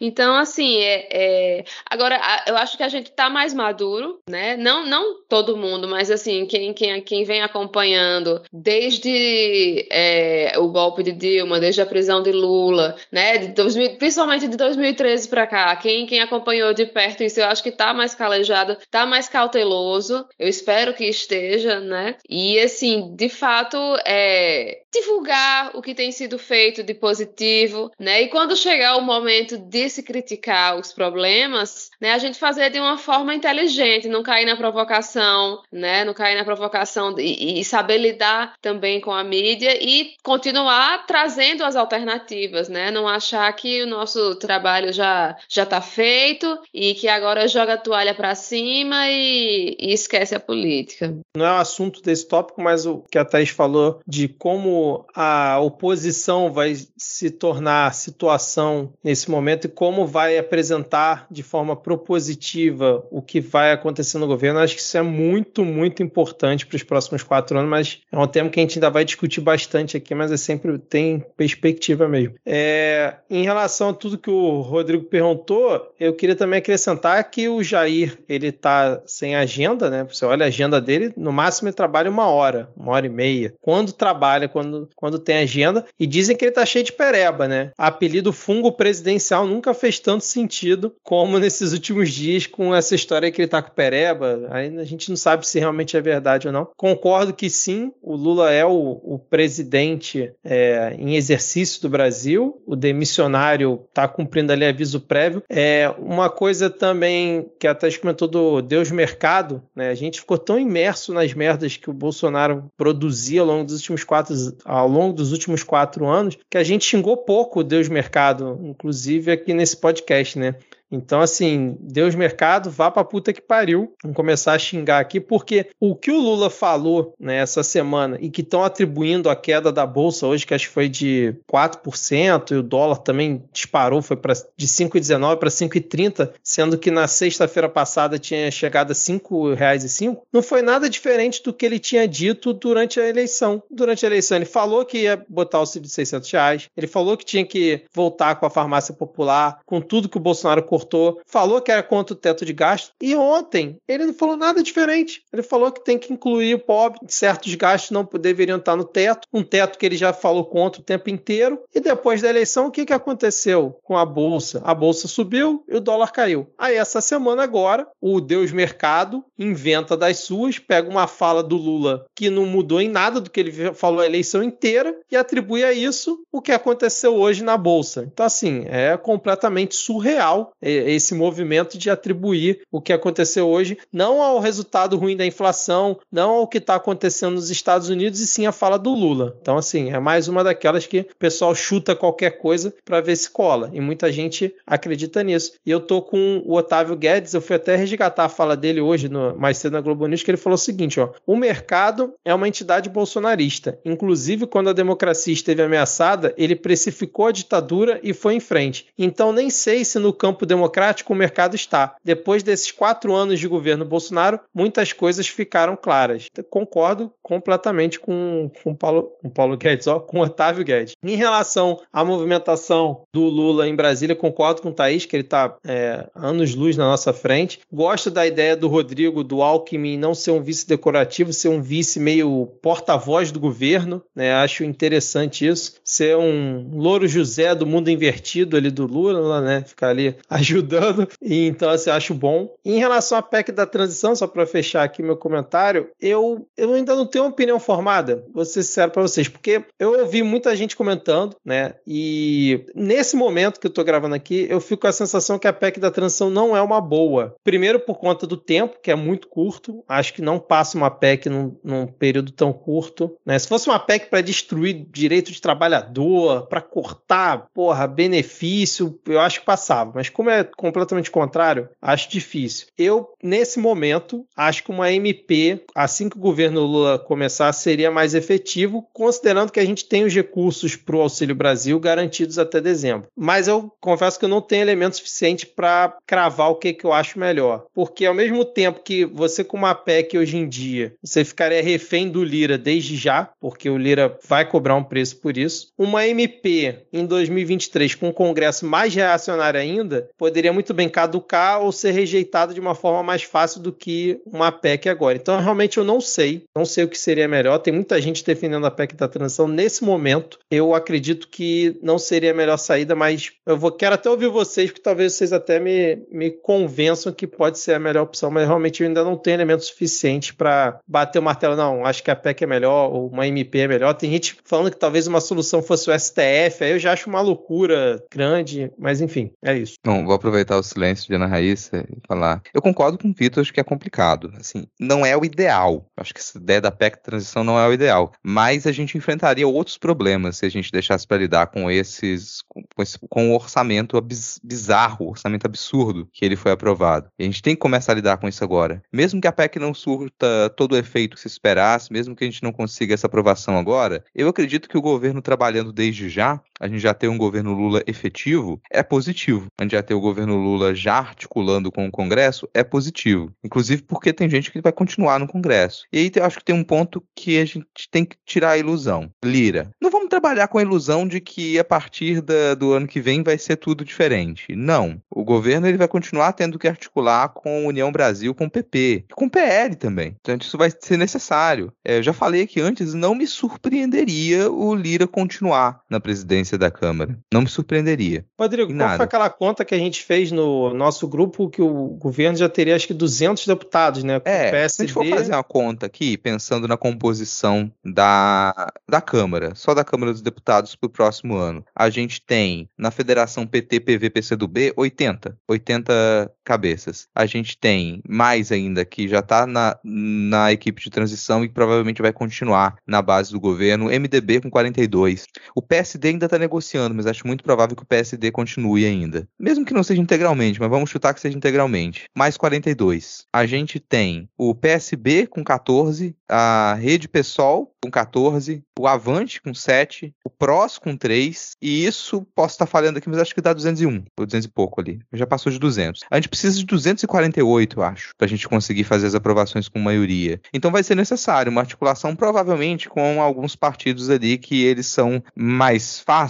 Então, assim, é, é... agora eu acho que a gente está mais maduro, né? Não, não todo mundo, mas assim, quem, quem, quem vem acompanhando desde é, o golpe de Dilma, desde a prisão de Lula, né? De 2000, principalmente de 2013 para cá, quem, quem acompanhou de perto isso, eu acho que está mais calejado, está mais cauteloso. Eu espero que esteja, né? E assim, de fato, é divulgar o que tem sido feito de positivo, né? E quando chegar o momento de se criticar os problemas, né, a gente fazer de uma forma inteligente, não cair na provocação, né, não cair na provocação e, e saber lidar também com a mídia e continuar trazendo as alternativas, né, não achar que o nosso trabalho já já está feito e que agora joga a toalha para cima e, e esquece a política. Não é o assunto desse tópico, mas o que a Thais falou de como a oposição vai se tornar situação nesse momento e como vai apresentar de forma propositiva o que vai acontecer no governo. Acho que isso é muito, muito importante para os próximos quatro anos, mas é um tema que a gente ainda vai discutir bastante aqui, mas é sempre tem perspectiva mesmo. É, em relação a tudo que o Rodrigo perguntou, eu queria também acrescentar que o Jair ele está sem agenda, né? Você olha a agenda dele, no máximo ele trabalha uma hora, uma hora e meia. Quando trabalha, quando, quando tem agenda, e dizem que ele está cheio de pereba, né? Apelido fungo presidencial nunca fez tanto sentido como nesses últimos dias com essa história que ele está com pereba. Aí a gente não sabe se realmente é verdade ou não. Concordo que sim, o Lula é o, o presidente é, em exercício do Brasil, o demissionário está cumprindo ali aviso prévio. É uma coisa também que até comentou do Deus Mercado, né? A gente ficou tão imerso nas merdas que o Bolsonaro produzia ao longo dos últimos quatro, ao longo dos últimos quatro anos que a gente xingou pouco o Deus Mercado, inclusive aqui nesse podcast, né? Então, assim, Deus mercado, vá pra puta que pariu. Vamos começar a xingar aqui, porque o que o Lula falou né, essa semana e que estão atribuindo a queda da Bolsa hoje, que acho que foi de 4%, e o dólar também disparou, foi pra, de 5,19 para 5,30, sendo que na sexta-feira passada tinha chegado a R$ 5,05, não foi nada diferente do que ele tinha dito durante a eleição. Durante a eleição, ele falou que ia botar o auxílio de 600 reais, ele falou que tinha que voltar com a farmácia popular, com tudo que o Bolsonaro cortou, falou que era contra o teto de gasto, e ontem ele não falou nada diferente. Ele falou que tem que incluir o pobre, certos gastos não deveriam estar no teto, um teto que ele já falou contra o tempo inteiro. E depois da eleição, o que, que aconteceu com a Bolsa? A Bolsa subiu e o dólar caiu. Aí, essa semana agora, o Deus Mercado inventa das suas, pega uma fala do Lula que não mudou em nada do que ele falou a eleição inteira e atribui a isso o que aconteceu hoje na Bolsa. Então, assim, é completamente surreal esse movimento de atribuir o que aconteceu hoje não ao resultado ruim da inflação, não ao que está acontecendo nos Estados Unidos, e sim a fala do Lula. Então, assim, é mais uma daquelas que o pessoal chuta qualquer coisa para ver se cola. E muita gente acredita nisso. E eu tô com o Otávio Guedes, eu fui até resgatar a fala dele hoje, no, mais cedo na Globo News, que ele falou o seguinte: ó, o mercado é uma entidade bolsonarista. Inclusive, quando a democracia esteve ameaçada, ele precificou a ditadura e foi em frente. Então, nem sei se no campo democrático o mercado está. Depois desses quatro anos de governo Bolsonaro, muitas coisas ficaram claras. Concordo completamente com, com Paulo, Paulo Guedes, ó, com Otávio Guedes. Em relação à movimentação do Lula em Brasília, concordo com o Thaís, que ele está é, anos-luz na nossa frente. Gosto da ideia do Rodrigo, do Alckmin, não ser um vice decorativo, ser um vice meio porta-voz do governo. Né? Acho interessante isso. Ser um louro José do mundo invertido ali do Lula, né? Ficar ali ajudando. E, então, assim, acho bom. Em relação à PEC da transição, só para fechar aqui meu comentário, eu, eu ainda não tenho uma opinião formada, vou ser sincero para vocês, porque eu ouvi muita gente comentando, né? E nesse momento que eu tô gravando aqui, eu fico com a sensação que a PEC da transição não é uma boa. Primeiro, por conta do tempo, que é muito curto. Acho que não passa uma PEC num, num período tão curto. Né? Se fosse uma PEC para destruir direito de trabalhador, para cortar, porra, benefício, eu acho que passava. Mas como é completamente contrário, acho difícil. Eu, nesse momento, acho que uma MP, assim que o governo Lula começar, seria mais efetivo, considerando que a gente tem os recursos para o Auxílio Brasil garantidos até dezembro. Mas eu confesso que eu não tenho elemento suficiente para cravar o que, que eu acho melhor. Porque ao mesmo tempo que você com uma PEC hoje em dia, você ficaria refém do Lira desde já, porque o Lira vai cobrar um preço por isso. Uma MP em 2023 com um Congresso mais reacionário ainda, poderia muito bem caducar ou ser rejeitado de uma forma mais fácil do que uma PEC agora. Então, realmente, eu não sei. Não sei o que seria melhor. Tem muita gente defendendo a PEC da transição nesse momento. Eu acredito que não seria a melhor saída, mas eu vou, quero até ouvir vocês, porque talvez vocês até me, me convençam que pode ser a melhor opção, mas realmente eu ainda não tenho elementos suficientes para bater o martelo. Não, acho que a PEC é melhor, ou uma MP é melhor. Tem gente falando que talvez uma solução fosse o STF, aí eu já acho uma loucura grande, mas enfim, é isso. Bom, vou aproveitar o silêncio de Ana Raíssa e falar. Eu concordo com o Vitor, acho que é complicado. Assim, não é o ideal. Acho que essa ideia da PEC transição não é o ideal. Mas a gente enfrentaria outros problemas se a gente deixasse para lidar com esses, com, esse, com o orçamento bizarro, orçamento absurdo que ele foi aprovado. E a gente tem que começar a lidar com isso agora. Mesmo que a PEC não surta todo o efeito que se esperasse, mesmo que a gente não consiga essa aprovação agora, eu acredito que o governo trabalhando desde já a gente já ter um governo Lula efetivo, é positivo. A gente já ter o governo Lula já articulando com o Congresso, é positivo. Inclusive porque tem gente que vai continuar no Congresso. E aí eu acho que tem um ponto que a gente tem que tirar a ilusão. Lira, não vamos trabalhar com a ilusão de que a partir da, do ano que vem vai ser tudo diferente. Não. O governo ele vai continuar tendo que articular com União Brasil, com o PP, com o PL também. Então isso vai ser necessário. É, eu já falei aqui antes, não me surpreenderia o Lira continuar na presidência da Câmara. Não me surpreenderia. Rodrigo, qual foi aquela conta que a gente fez no nosso grupo que o governo já teria acho que 200 deputados, né? É, PSD... se a gente for fazer uma conta aqui, pensando na composição da, da Câmara, só da Câmara dos Deputados para o próximo ano, a gente tem na Federação PT, PV, PCdoB 80, 80 cabeças. A gente tem mais ainda que já está na, na equipe de transição e provavelmente vai continuar na base do governo, MDB com 42. O PSD ainda está negociando, mas acho muito provável que o PSD continue ainda. Mesmo que não seja integralmente, mas vamos chutar que seja integralmente. Mais 42. A gente tem o PSB com 14, a Rede Pessoal com 14, o Avante com 7, o PROS com 3, e isso posso estar falhando aqui, mas acho que dá 201, ou 200 e pouco ali. Já passou de 200. A gente precisa de 248, eu acho, para a gente conseguir fazer as aprovações com maioria. Então vai ser necessário uma articulação, provavelmente, com alguns partidos ali que eles são mais fáceis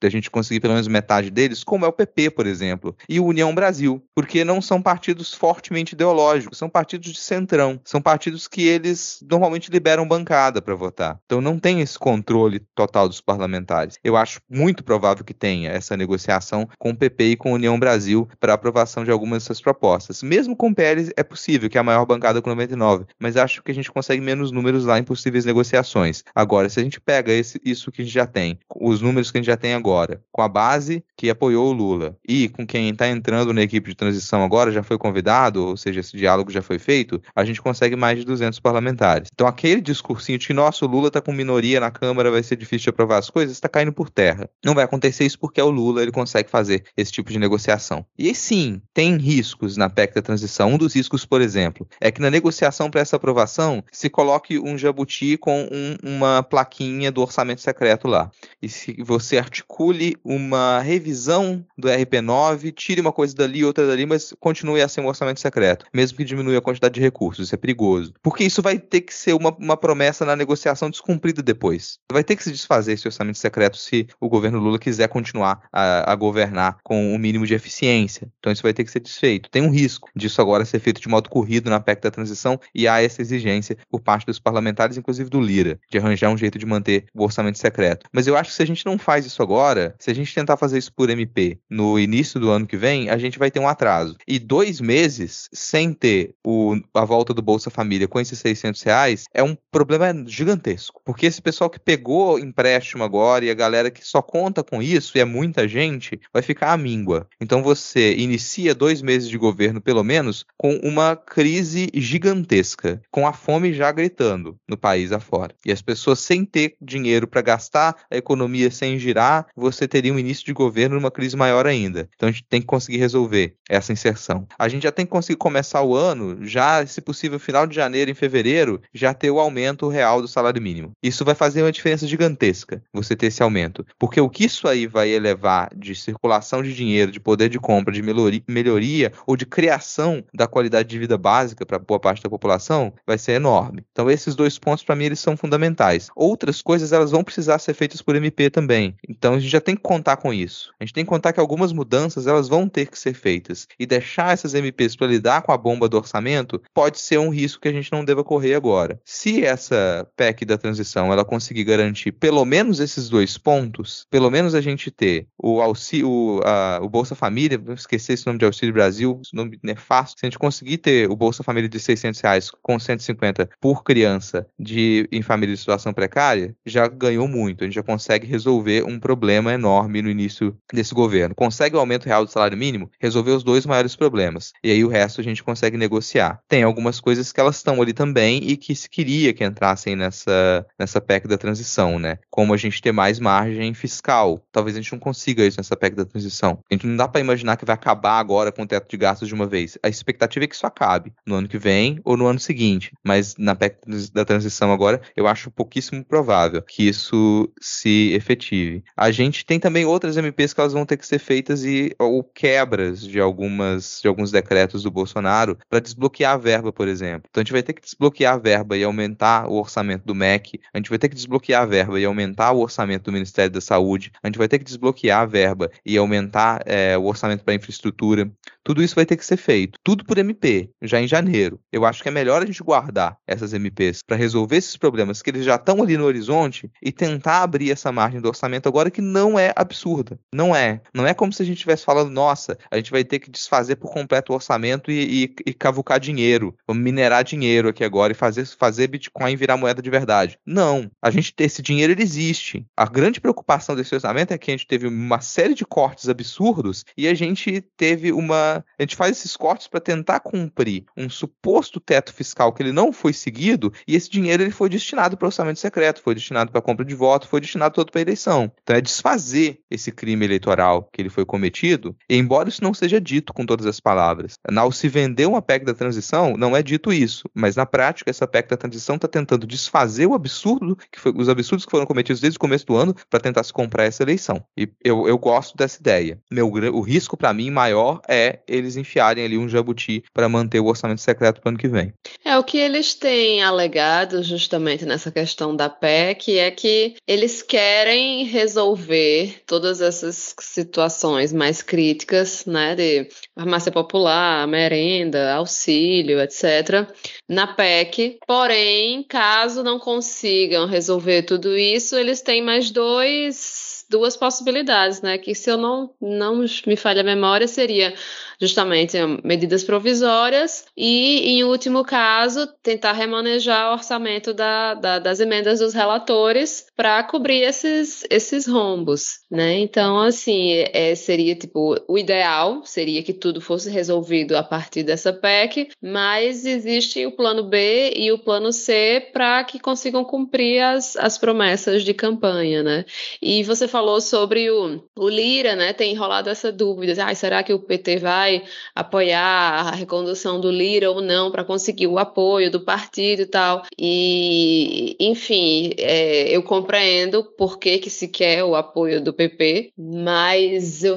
da gente conseguir pelo menos metade deles, como é o PP, por exemplo, e o União Brasil, porque não são partidos fortemente ideológicos, são partidos de centrão, são partidos que eles normalmente liberam bancada para votar. Então não tem esse controle total dos parlamentares. Eu acho muito provável que tenha essa negociação com o PP e com a União Brasil para aprovação de algumas dessas propostas. Mesmo com o PL é possível, que é a maior bancada com 99, mas acho que a gente consegue menos números lá em possíveis negociações. Agora, se a gente pega esse, isso que a gente já tem, os números que a gente já tem agora, com a base que apoiou o Lula e com quem está entrando na equipe de transição agora, já foi convidado, ou seja, esse diálogo já foi feito, a gente consegue mais de 200 parlamentares. Então, aquele discursinho de que nosso Lula está com minoria na Câmara, vai ser difícil de aprovar as coisas, está caindo por terra. Não vai acontecer isso porque é o Lula, ele consegue fazer esse tipo de negociação. E sim, tem riscos na PEC da transição. Um dos riscos, por exemplo, é que na negociação para essa aprovação se coloque um jabuti com um, uma plaquinha do orçamento secreto lá. E se você articule uma revisão do RP9, tire uma coisa dali, outra dali, mas continue a ser um orçamento secreto, mesmo que diminua a quantidade de recursos. Isso é perigoso. Porque isso vai ter que ser uma, uma promessa na negociação descumprida depois. Vai ter que se desfazer esse orçamento secreto se o governo Lula quiser continuar a, a governar com o um mínimo de eficiência. Então isso vai ter que ser desfeito. Tem um risco disso agora ser feito de modo corrido na PEC da transição e há essa exigência por parte dos parlamentares, inclusive do Lira, de arranjar um jeito de manter o orçamento secreto. Mas eu acho que se a gente não faz isso agora, se a gente tentar fazer isso por MP no início do ano que vem, a gente vai ter um atraso. E dois meses sem ter o, a volta do Bolsa Família com esses 600 reais é um problema gigantesco. Porque esse pessoal que pegou empréstimo agora e a galera que só conta com isso, e é muita gente, vai ficar à míngua. Então você inicia dois meses de governo, pelo menos, com uma crise gigantesca, com a fome já gritando no país afora. E as pessoas sem ter dinheiro para gastar, a economia sem girar, você teria um início de governo numa crise maior ainda. Então a gente tem que conseguir resolver essa inserção. A gente já tem que conseguir começar o ano, já, se possível, final de janeiro, em fevereiro, já ter o aumento real do salário mínimo. Isso vai fazer uma diferença gigantesca, você ter esse aumento. Porque o que isso aí vai elevar de circulação de dinheiro, de poder de compra, de melhoria ou de criação da qualidade de vida básica para boa parte da população, vai ser enorme. Então esses dois pontos para mim eles são fundamentais. Outras coisas elas vão precisar ser feitas por MP também. Então a gente já tem que contar com isso. A gente tem que contar que algumas mudanças elas vão ter que ser feitas e deixar essas MPs para lidar com a bomba do orçamento pode ser um risco que a gente não deva correr agora. Se essa PEC da transição ela conseguir garantir pelo menos esses dois pontos, pelo menos a gente ter o o, a, o Bolsa Família, esquecer esse nome de Auxílio Brasil, esse nome nefasto, se a gente conseguir ter o Bolsa Família de 600 reais com 150 por criança de, em família de situação precária, já ganhou muito. A gente já consegue resolver um problema enorme no início desse governo. Consegue o aumento real do salário mínimo, resolver os dois maiores problemas. E aí o resto a gente consegue negociar. Tem algumas coisas que elas estão ali também e que se queria que entrassem nessa, nessa PEC da transição, né? Como a gente ter mais margem fiscal. Talvez a gente não consiga isso nessa PEC da transição. A gente não dá para imaginar que vai acabar agora com o teto de gastos de uma vez. A expectativa é que isso acabe no ano que vem ou no ano seguinte. Mas na PEC da transição agora, eu acho pouquíssimo provável que isso se efetive tive. A gente tem também outras MPs que elas vão ter que ser feitas e ou quebras de algumas de alguns decretos do Bolsonaro para desbloquear a verba, por exemplo. Então a gente vai ter que desbloquear a verba e aumentar o orçamento do MEC, a gente vai ter que desbloquear a verba e aumentar o orçamento do Ministério da Saúde, a gente vai ter que desbloquear a verba e aumentar é, o orçamento para infraestrutura. Tudo isso vai ter que ser feito, tudo por MP, já em janeiro. Eu acho que é melhor a gente guardar essas MPs para resolver esses problemas que eles já estão ali no horizonte e tentar abrir essa margem do orçamento agora que não é absurda. Não é. Não é como se a gente estivesse falando, nossa, a gente vai ter que desfazer por completo o orçamento e, e, e cavucar dinheiro. Vamos minerar dinheiro aqui agora e fazer, fazer Bitcoin virar moeda de verdade. Não. A gente, esse dinheiro ele existe. A grande preocupação desse orçamento é que a gente teve uma série de cortes absurdos e a gente teve uma. A gente faz esses cortes para tentar cumprir um suposto teto fiscal que ele não foi seguido e esse dinheiro ele foi destinado para orçamento secreto, foi destinado para compra de voto, foi destinado todo para eleição. Então é desfazer esse crime eleitoral que ele foi cometido, embora isso não seja dito com todas as palavras. Ao se vender uma PEC da transição, não é dito isso, mas na prática essa PEC da transição está tentando desfazer o absurdo que foi, os absurdos que foram cometidos desde o começo do ano para tentar se comprar essa eleição. E eu, eu gosto dessa ideia. Meu, o risco para mim maior é eles enfiarem ali um jabuti para manter o orçamento secreto para o ano que vem. É o que eles têm alegado justamente nessa questão da PEC é que eles querem resolver todas essas situações mais críticas, né, de farmácia popular, merenda, auxílio, etc, na PEC. Porém, caso não consigam resolver tudo isso, eles têm mais dois duas possibilidades, né? Que se eu não, não me falha a memória, seria justamente medidas provisórias e, em último caso, tentar remanejar o orçamento da, da, das emendas dos relatores para cobrir esses, esses rombos, né? Então, assim, é, seria tipo o ideal seria que tudo fosse resolvido a partir dessa PEC, mas existe o plano B e o plano C para que consigam cumprir as, as promessas de campanha, né? E você falou sobre o, o Lira, né? Tem enrolado essa dúvida. Ah, será que o PT vai apoiar a recondução do Lira ou não para conseguir o apoio do partido e tal? E, enfim, é, eu compreendo por que, que se quer o apoio do PP, mas eu,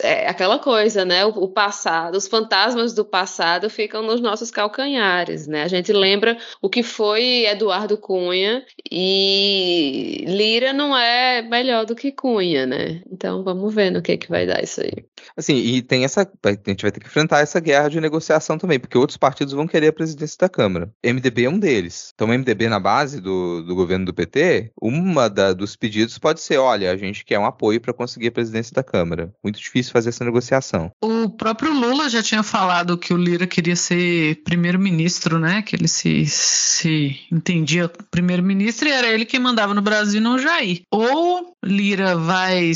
é, é aquela coisa, né? O, o passado, os fantasmas do passado ficam nos nossos calcanhares, né? A gente lembra o que foi Eduardo Cunha e Lira não é melhor do que Cunha, né? Então vamos ver no que que vai dar isso aí. Assim, e tem essa. A gente vai ter que enfrentar essa guerra de negociação também, porque outros partidos vão querer a presidência da Câmara. MDB é um deles. Então, o MDB na base do, do governo do PT, uma da, dos pedidos pode ser: olha, a gente quer um apoio para conseguir a presidência da Câmara. Muito difícil fazer essa negociação. O próprio Lula já tinha falado que o Lira queria ser primeiro-ministro, né? Que ele se, se entendia primeiro-ministro e era ele quem mandava no Brasil e não Jair. Ou Lira vai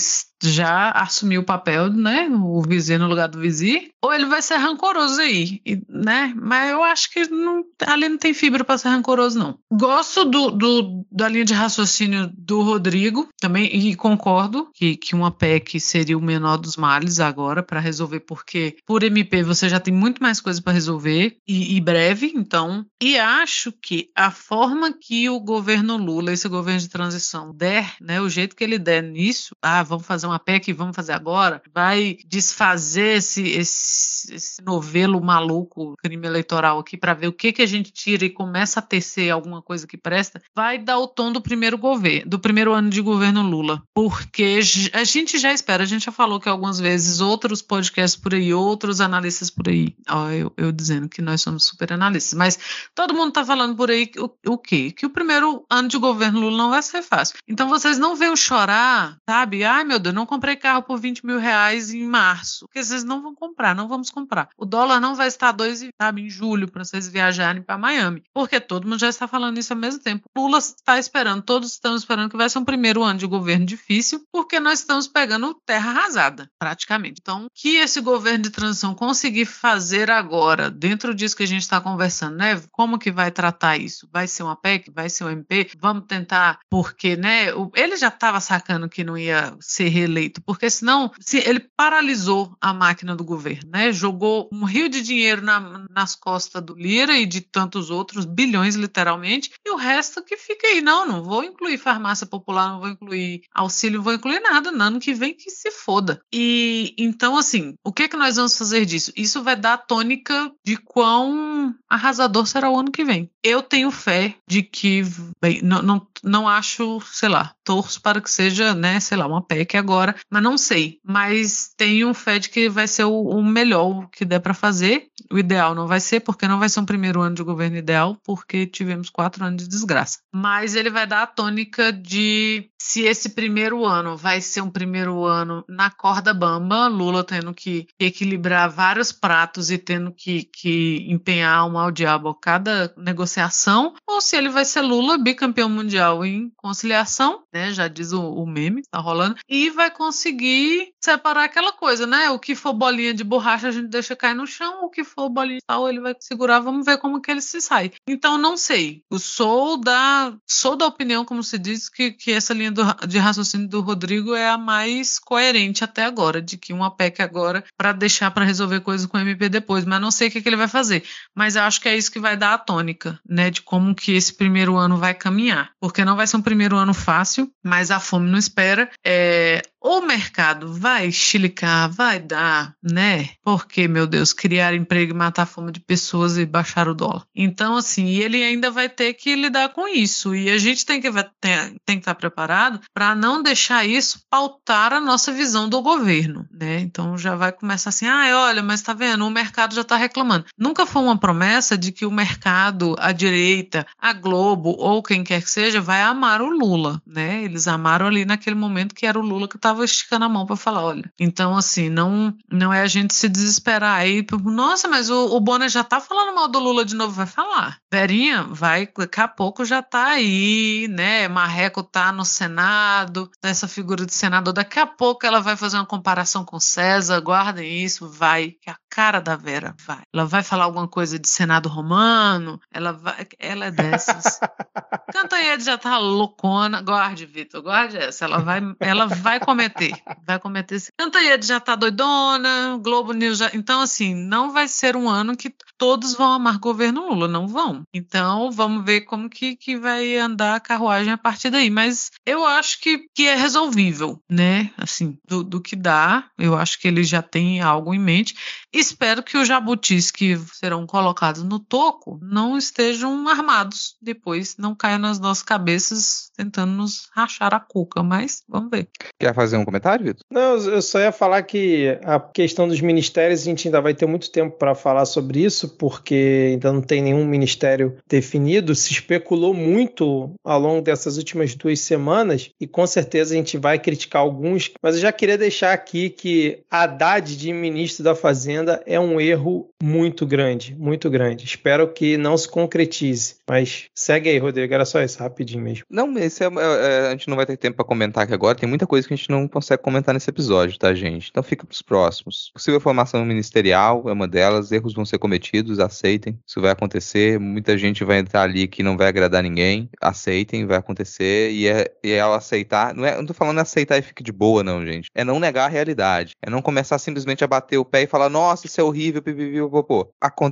já assumir o papel, né, o vizir no lugar do vizir, ou ele vai ser rancoroso aí, né? Mas eu acho que não, ali não tem fibra para ser rancoroso, não. Gosto do, do, da linha de raciocínio do Rodrigo também e concordo que, que uma PEC seria o menor dos males agora para resolver, porque por MP você já tem muito mais coisa para resolver e, e breve, então. E acho que a forma que o governo Lula, esse governo de transição, der, né, o jeito que ele der nisso, ah, vamos fazer uma PEC, vamos fazer agora, vai desfazer esse, esse, esse novelo maluco, crime eleitoral aqui, para ver o que, que a gente tira e começa a tecer alguma coisa que presta, vai dar o tom do primeiro governo, do primeiro ano de governo Lula. Porque a gente já espera, a gente já falou que algumas vezes outros podcasts por aí, outros analistas por aí, ó, eu, eu dizendo que nós somos super analistas, mas todo mundo tá falando por aí o, o quê? Que o primeiro ano de governo Lula não vai ser fácil. Então vocês não venham chorar, sabe? Ai meu Deus, não comprei carro por 20 mil reais em março. Porque vocês não vão comprar, não vamos comprar. O dólar não vai estar dois, sabe, em julho para vocês viajarem para Miami. Porque todo mundo já está falando isso ao mesmo tempo. Lula está esperando, todos estamos esperando que vai ser um primeiro ano de governo difícil, porque nós estamos pegando terra arrasada, praticamente. Então, que esse governo de transição conseguir fazer agora, dentro disso que a gente está conversando, né? Como que vai tratar isso? Vai ser uma PEC? Vai ser um MP? Vamos tentar, porque, né? Ele já estava sacando que não ia ser eleito, porque senão se ele paralisou a máquina do governo, né? Jogou um rio de dinheiro na, nas costas do Lira e de tantos outros, bilhões literalmente, e o resto que fica aí. Não, não vou incluir farmácia popular, não vou incluir auxílio, não vou incluir nada. No ano que vem que se foda. E então, assim, o que, é que nós vamos fazer disso? Isso vai dar a tônica de quão arrasador será o ano que vem. Eu tenho fé de que, bem, não, não, não acho, sei lá, torço para que seja, né, sei lá, uma PEC agora, mas não sei. Mas tenho fé de que vai ser o, o melhor que der para fazer. O ideal não vai ser, porque não vai ser um primeiro ano de governo ideal, porque tivemos quatro anos de desgraça. Mas ele vai dar a tônica de se esse primeiro ano vai ser um primeiro ano na corda bamba, Lula tendo que equilibrar vários pratos e tendo que, que empenhar um ao diabo cada negociação, ou se ele vai ser Lula bicampeão mundial em conciliação, né? Já diz o, o meme, tá rolando, e vai conseguir separar aquela coisa, né? O que for bolinha de borracha a gente deixa cair no chão, o que for bolinha de tal ele vai segurar, vamos ver como que ele se sai. Então não sei. Eu sou da sou da opinião, como se diz, que, que essa linha do, de raciocínio do Rodrigo é a mais coerente até agora, de que uma PEC agora para deixar para resolver coisas com o MP depois, mas não sei o que, que ele vai fazer. Mas eu acho que é isso que vai dar a tônica, né, de como que esse primeiro ano vai caminhar, porque não vai ser um primeiro ano fácil, mas a fome não espera. É, o mercado vai chilicar, vai dar, né? Porque, meu Deus, criar emprego e matar a fome de pessoas e baixar o dólar. Então, assim, ele ainda vai ter que lidar com isso. E a gente tem que, tem, tem que estar preparado para não deixar isso pautar a nossa visão do governo, né? Então já vai começar assim, ah, olha, mas tá vendo, o mercado já está reclamando. Nunca foi uma promessa de que o mercado, a direita, a Globo ou quem quer que seja, vai amar o Lula, né? Eles amaram ali naquele momento que era o Lula que estava esticando a mão para falar, olha. Então, assim, não não é a gente se desesperar aí, nossa, mas o, o Bonner já tá falando mal do Lula de novo, vai falar. Verinha, vai, daqui a pouco já tá aí, né? Marreco tá no Senado, essa figura de senador, daqui a pouco ela vai fazer uma comparação com César, guardem isso, vai, que a cara da Vera vai. Ela vai falar alguma coisa de Senado romano, ela vai, ela é dessas. Cantanhede já tá loucona, guarde, Vitor, guarde essa, ela vai, ela vai cometer. Vai cometer. Cantanhede já tá doidona, Globo News já. Então, assim, não vai ser um ano que todos vão amar governo Lula, não vão. Então, vamos ver como que, que vai andar a carruagem a partir daí. Mas eu acho que, que é resolvível, né? Assim, do, do que dá, eu acho que ele já tem algo em mente. Espero que os jabutis que serão colocados no toco não estejam armados depois, não caiam nas nossas cabeças tentando nos rachar a cuca, mas vamos ver. Quer fazer um comentário, Vitor? Não, eu só ia falar que a questão dos ministérios a gente ainda vai ter muito tempo para falar sobre isso, porque ainda não tem nenhum ministério definido. Se especulou muito ao longo dessas últimas duas semanas e com certeza a gente vai criticar alguns, mas eu já queria deixar aqui que a Haddad de ministro da Fazenda é um erro muito grande, muito grande. Espero que não se concretize, mas segue aí, Rodrigo, era só isso, rapidinho mesmo. Não, esse é, é, a gente não vai ter tempo para comentar aqui agora, tem muita coisa que a gente não consegue comentar nesse episódio, tá, gente? Então fica pros próximos. Possível formação ministerial é uma delas, erros vão ser cometidos, aceitem. Isso vai acontecer, muita gente vai entrar ali que não vai agradar ninguém, aceitem, vai acontecer, e é, e é ao aceitar, não, é, não tô falando aceitar e fique de boa, não, gente. É não negar a realidade. É não começar simplesmente a bater o pé e falar, nossa, isso é horrível, pipipi, popô.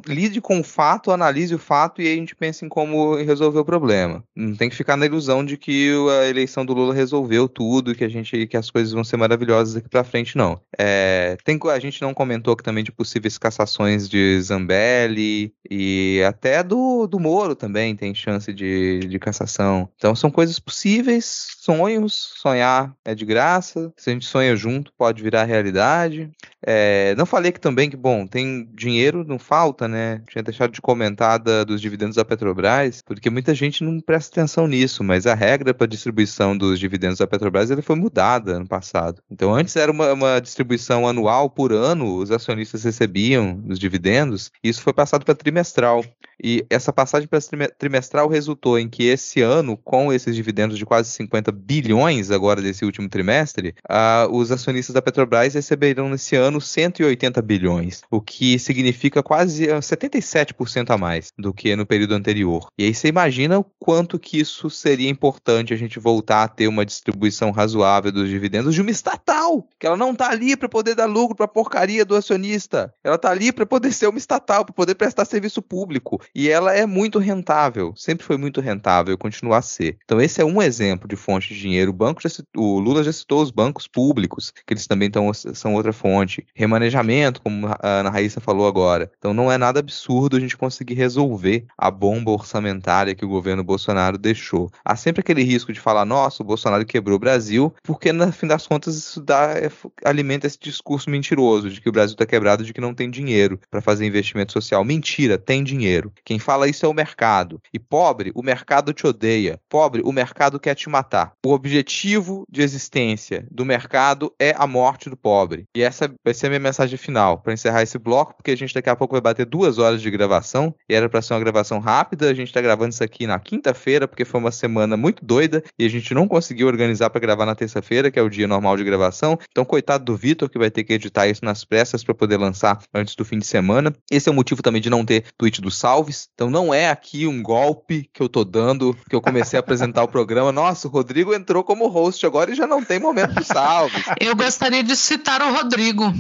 Lide com o fato, analise o fato e aí a gente pensa em como resolver o problema. Não tem que ficar na ilusão de que a eleição do Lula resolveu tudo, que a gente que as coisas vão ser maravilhosas daqui para frente, não. É, tem, a gente não comentou aqui também de possíveis cassações de Zambelli e até do, do Moro também tem chance de, de cassação. Então são coisas possíveis, sonhos, sonhar é de graça. Se a gente sonha junto, pode virar realidade. É, não falei que também que, bom, tem dinheiro, não falta, né? Tinha deixado de comentar da, dos dividendos da Petrobras, porque muita gente não presta atenção nisso, mas a regra para distribuição dos dividendos da Petrobras ele foi mudada ano passado. Então, antes era uma, uma distribuição anual por ano, os acionistas recebiam os dividendos, e isso foi passado para trimestral. E essa passagem para trimestral resultou em que esse ano, com esses dividendos de quase 50 bilhões agora desse último trimestre, uh, os acionistas da Petrobras receberão nesse ano 180 bilhões, o que significa quase 77% a mais do que no período anterior. E aí você imagina o quanto que isso seria importante a gente voltar a ter uma distribuição razoável dos dividendos de uma estatal, que ela não está ali para poder dar lucro para porcaria do acionista. Ela está ali para poder ser uma estatal, para poder prestar serviço público. E ela é muito rentável, sempre foi muito rentável, continua a ser. Então esse é um exemplo de fonte de dinheiro. O banco citou, o Lula já citou os bancos públicos, que eles também tão, são outra fonte. Remanejamento, como a Ana Raíssa falou agora. Então não é nada absurdo a gente conseguir resolver a bomba orçamentária que o governo Bolsonaro deixou. Há sempre aquele risco de falar, nossa, o Bolsonaro quebrou o Brasil, porque no fim das contas isso dá, é, alimenta esse discurso mentiroso de que o Brasil está quebrado, de que não tem dinheiro para fazer investimento social. Mentira, tem dinheiro. Quem fala isso é o mercado. E pobre, o mercado te odeia. Pobre, o mercado quer te matar. O objetivo de existência do mercado é a morte do pobre. E essa vai ser a minha mensagem final para encerrar esse bloco, porque a gente daqui a pouco vai bater duas horas de gravação e era para ser uma gravação rápida. A gente está gravando isso aqui na quinta-feira, porque foi uma semana muito doida e a gente não conseguiu organizar para gravar na terça-feira, que é o dia normal de gravação. Então, coitado do Vitor, que vai ter que editar isso nas pressas para poder lançar antes do fim de semana. Esse é o motivo também de não ter tweet dos salves. Então, não é aqui um golpe que eu tô dando, que eu comecei a apresentar o programa. Nossa, o Rodrigo entrou como host agora e já não tem momento de salves. Eu gostaria de citar o Rodrigo.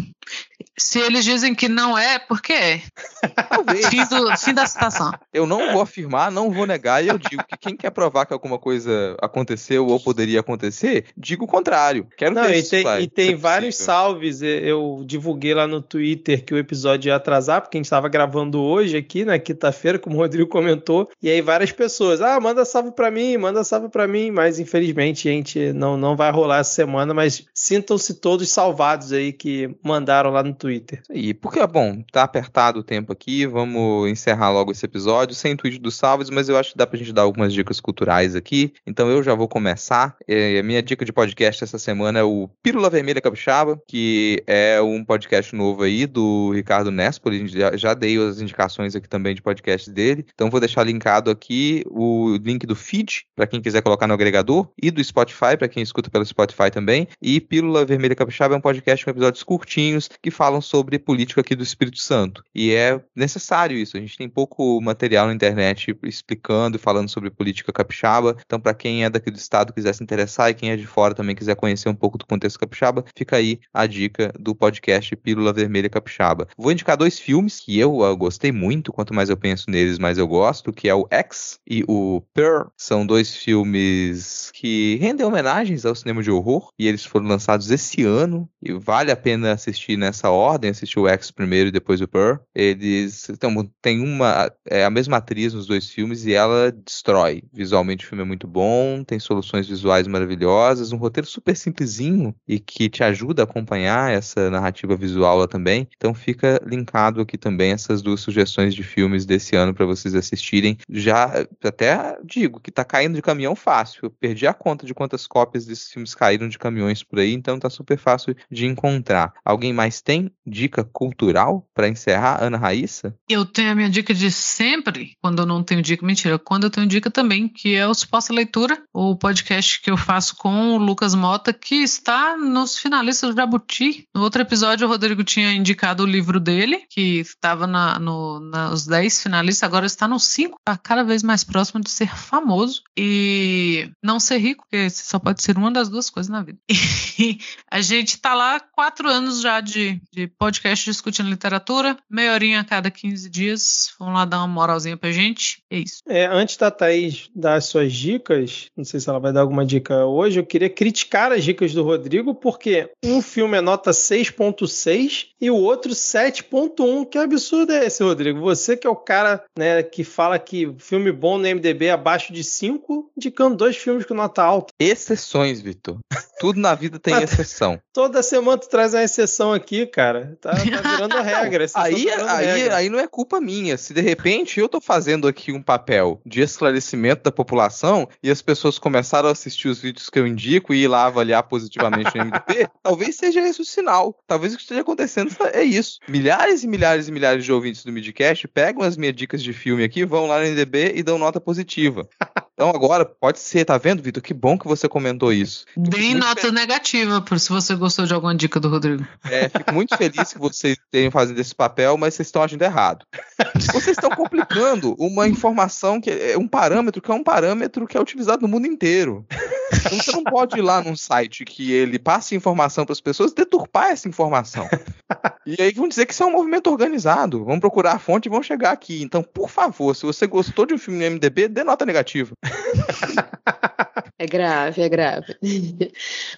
Se eles dizem que não é, por que é? Talvez. Fim, do, fim da citação. Eu não vou afirmar, não vou negar, e eu digo que quem quer provar que alguma coisa aconteceu ou poderia acontecer, digo o contrário. Quero não, ver e tem, vai, e tem vários salves. Eu divulguei lá no Twitter que o episódio ia atrasar, porque a gente estava gravando hoje aqui, na quinta-feira, como o Rodrigo comentou, e aí várias pessoas, ah, manda salve para mim, manda salve para mim, mas infelizmente, gente, não, não vai rolar essa semana, mas sintam-se todos salvados aí que mandaram lá no Twitter Twitter. E porque, bom, tá apertado o tempo aqui, vamos encerrar logo esse episódio, sem tweet dos salves, mas eu acho que dá pra gente dar algumas dicas culturais aqui. Então eu já vou começar. É, a minha dica de podcast essa semana é o Pílula Vermelha Capixaba, que é um podcast novo aí do Ricardo Nespoli. Já, já dei as indicações aqui também de podcast dele. Então vou deixar linkado aqui o link do feed, para quem quiser colocar no agregador, e do Spotify, para quem escuta pelo Spotify também. E Pílula Vermelha Capixaba é um podcast com episódios curtinhos que falam falam sobre política aqui do Espírito Santo. E é necessário isso. A gente tem pouco material na internet explicando e falando sobre política capixaba. Então, para quem é daqui do estado quiser se interessar e quem é de fora também quiser conhecer um pouco do contexto capixaba, fica aí a dica do podcast Pílula Vermelha Capixaba. Vou indicar dois filmes que eu uh, gostei muito, quanto mais eu penso neles, mais eu gosto, que é o X e o Per. São dois filmes que rendem homenagens ao cinema de horror e eles foram lançados esse ano e vale a pena assistir nessa hora ordem, assistir o X primeiro e depois o Pearl. Eles então, tem uma é a mesma atriz nos dois filmes e ela destrói. Visualmente o filme é muito bom, tem soluções visuais maravilhosas, um roteiro super simplesinho e que te ajuda a acompanhar essa narrativa visual também. Então fica linkado aqui também essas duas sugestões de filmes desse ano para vocês assistirem. Já até digo que tá caindo de caminhão fácil. Eu perdi a conta de quantas cópias desses filmes caíram de caminhões por aí, então tá super fácil de encontrar. Alguém mais tem dica cultural para encerrar, Ana Raíssa? Eu tenho a minha dica de sempre, quando eu não tenho dica, mentira, quando eu tenho dica também, que é o Suposta Leitura, o podcast que eu faço com o Lucas Mota, que está nos finalistas do Jabuti. No outro episódio, o Rodrigo tinha indicado o livro dele, que estava na, no, nos 10 finalistas, agora está nos 5, está cada vez mais próximo de ser famoso e não ser rico, porque só pode ser uma das duas coisas na vida. E a gente está lá quatro anos já de, de podcast discutindo literatura, meia horinha a cada 15 dias. Vamos lá dar uma moralzinha pra gente. É isso. É, antes da Thaís dar as suas dicas, não sei se ela vai dar alguma dica hoje, eu queria criticar as dicas do Rodrigo, porque um filme é nota 6.6 e o outro 7.1. Que absurdo é esse, Rodrigo? Você que é o cara né, que fala que filme bom no MDB é abaixo de 5, indicando dois filmes com nota alta. Exceções, Vitor. Tudo na vida tem exceção. Toda semana tu traz uma exceção aqui, cara. Cara. Tá, tá virando regra. aí, aí, regra. aí não é culpa minha. Se de repente eu tô fazendo aqui um papel de esclarecimento da população e as pessoas começaram a assistir os vídeos que eu indico e ir lá avaliar positivamente o MDP, talvez seja esse o sinal. Talvez o que esteja acontecendo é isso. Milhares e milhares e milhares de ouvintes do Midcast pegam as minhas dicas de filme aqui, vão lá no MDB e dão nota positiva. Então agora pode ser, tá vendo, Vitor? Que bom que você comentou isso. Bem nota feliz. negativa, por se você gostou de alguma dica do Rodrigo. É, fico muito feliz que vocês tenham fazendo esse papel, mas vocês estão agindo errado. Vocês estão complicando uma informação que é um parâmetro que é um parâmetro que é utilizado no mundo inteiro. Então, você não pode ir lá num site que ele passe informação para as pessoas e deturpar essa informação. E aí vão dizer que isso é um movimento organizado. Vão procurar a fonte e vão chegar aqui. Então, por favor, se você gostou de um filme no MDB, dê nota negativa. É grave, é grave.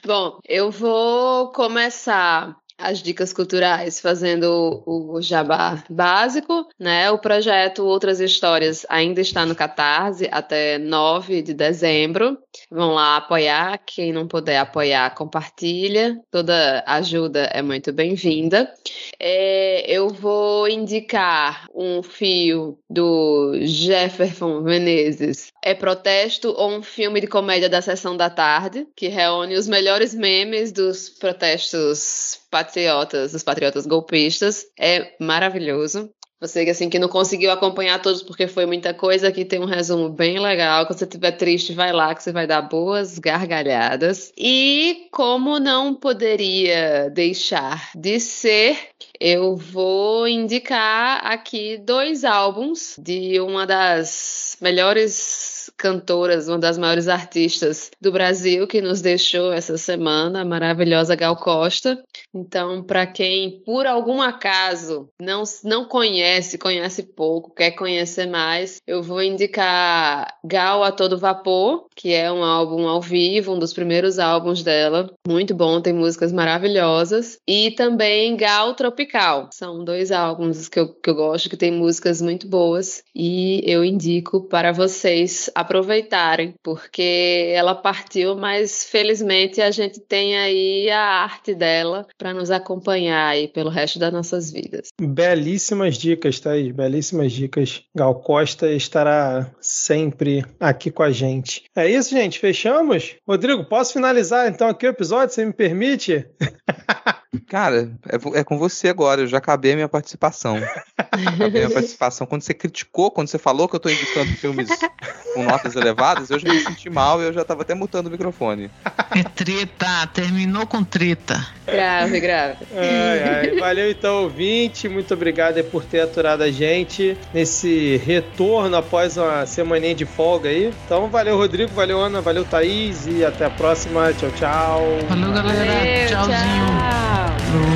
Bom, eu vou começar as dicas culturais, fazendo o jabá básico, né? O projeto Outras Histórias ainda está no Catarse até 9 de dezembro. Vão lá apoiar, quem não puder apoiar, compartilha. Toda ajuda é muito bem-vinda. É, eu vou indicar um fio do Jefferson Menezes. É Protesto ou um filme de comédia da sessão da tarde, que reúne os melhores memes dos protestos patriotas, os patriotas golpistas. É maravilhoso. Você assim que não conseguiu acompanhar todos porque foi muita coisa, aqui tem um resumo bem legal. Quando você estiver triste, vai lá que você vai dar boas gargalhadas. E como não poderia deixar de ser, eu vou indicar aqui dois álbuns de uma das melhores cantoras, uma das maiores artistas do Brasil que nos deixou essa semana, a maravilhosa Gal Costa. Então, para quem por algum acaso não, não conhece, conhece pouco, quer conhecer mais, eu vou indicar Gal a Todo Vapor, que é um álbum ao vivo, um dos primeiros álbuns dela. Muito bom, tem músicas maravilhosas. E também Gal Tropical. São dois álbuns que eu, que eu gosto, que tem músicas muito boas. E eu indico para vocês aproveitarem, porque ela partiu, mas felizmente a gente tem aí a arte dela para nos acompanhar aí pelo resto das nossas vidas. Belíssimas dicas, Thaís, belíssimas dicas. Gal Costa estará sempre aqui com a gente. É isso, gente, fechamos? Rodrigo, posso finalizar então aqui o episódio, você me permite? Cara, é, é, com você agora, eu já acabei a minha participação. acabei a minha participação. Quando você criticou, quando você falou que eu tô indicando filmes com notas elevadas, eu já me senti mal e eu já tava até mutando o microfone. É treta, terminou com treta. Grave, grave. Ai, ai. Valeu então, ouvinte. Muito obrigado por ter aturado a gente nesse retorno após uma semaninha de folga aí. Então, valeu, Rodrigo, valeu, Ana, valeu, Thaís e até a próxima. Tchau, tchau. Valeu, galera. Valeu, Tchauzinho. Tchau.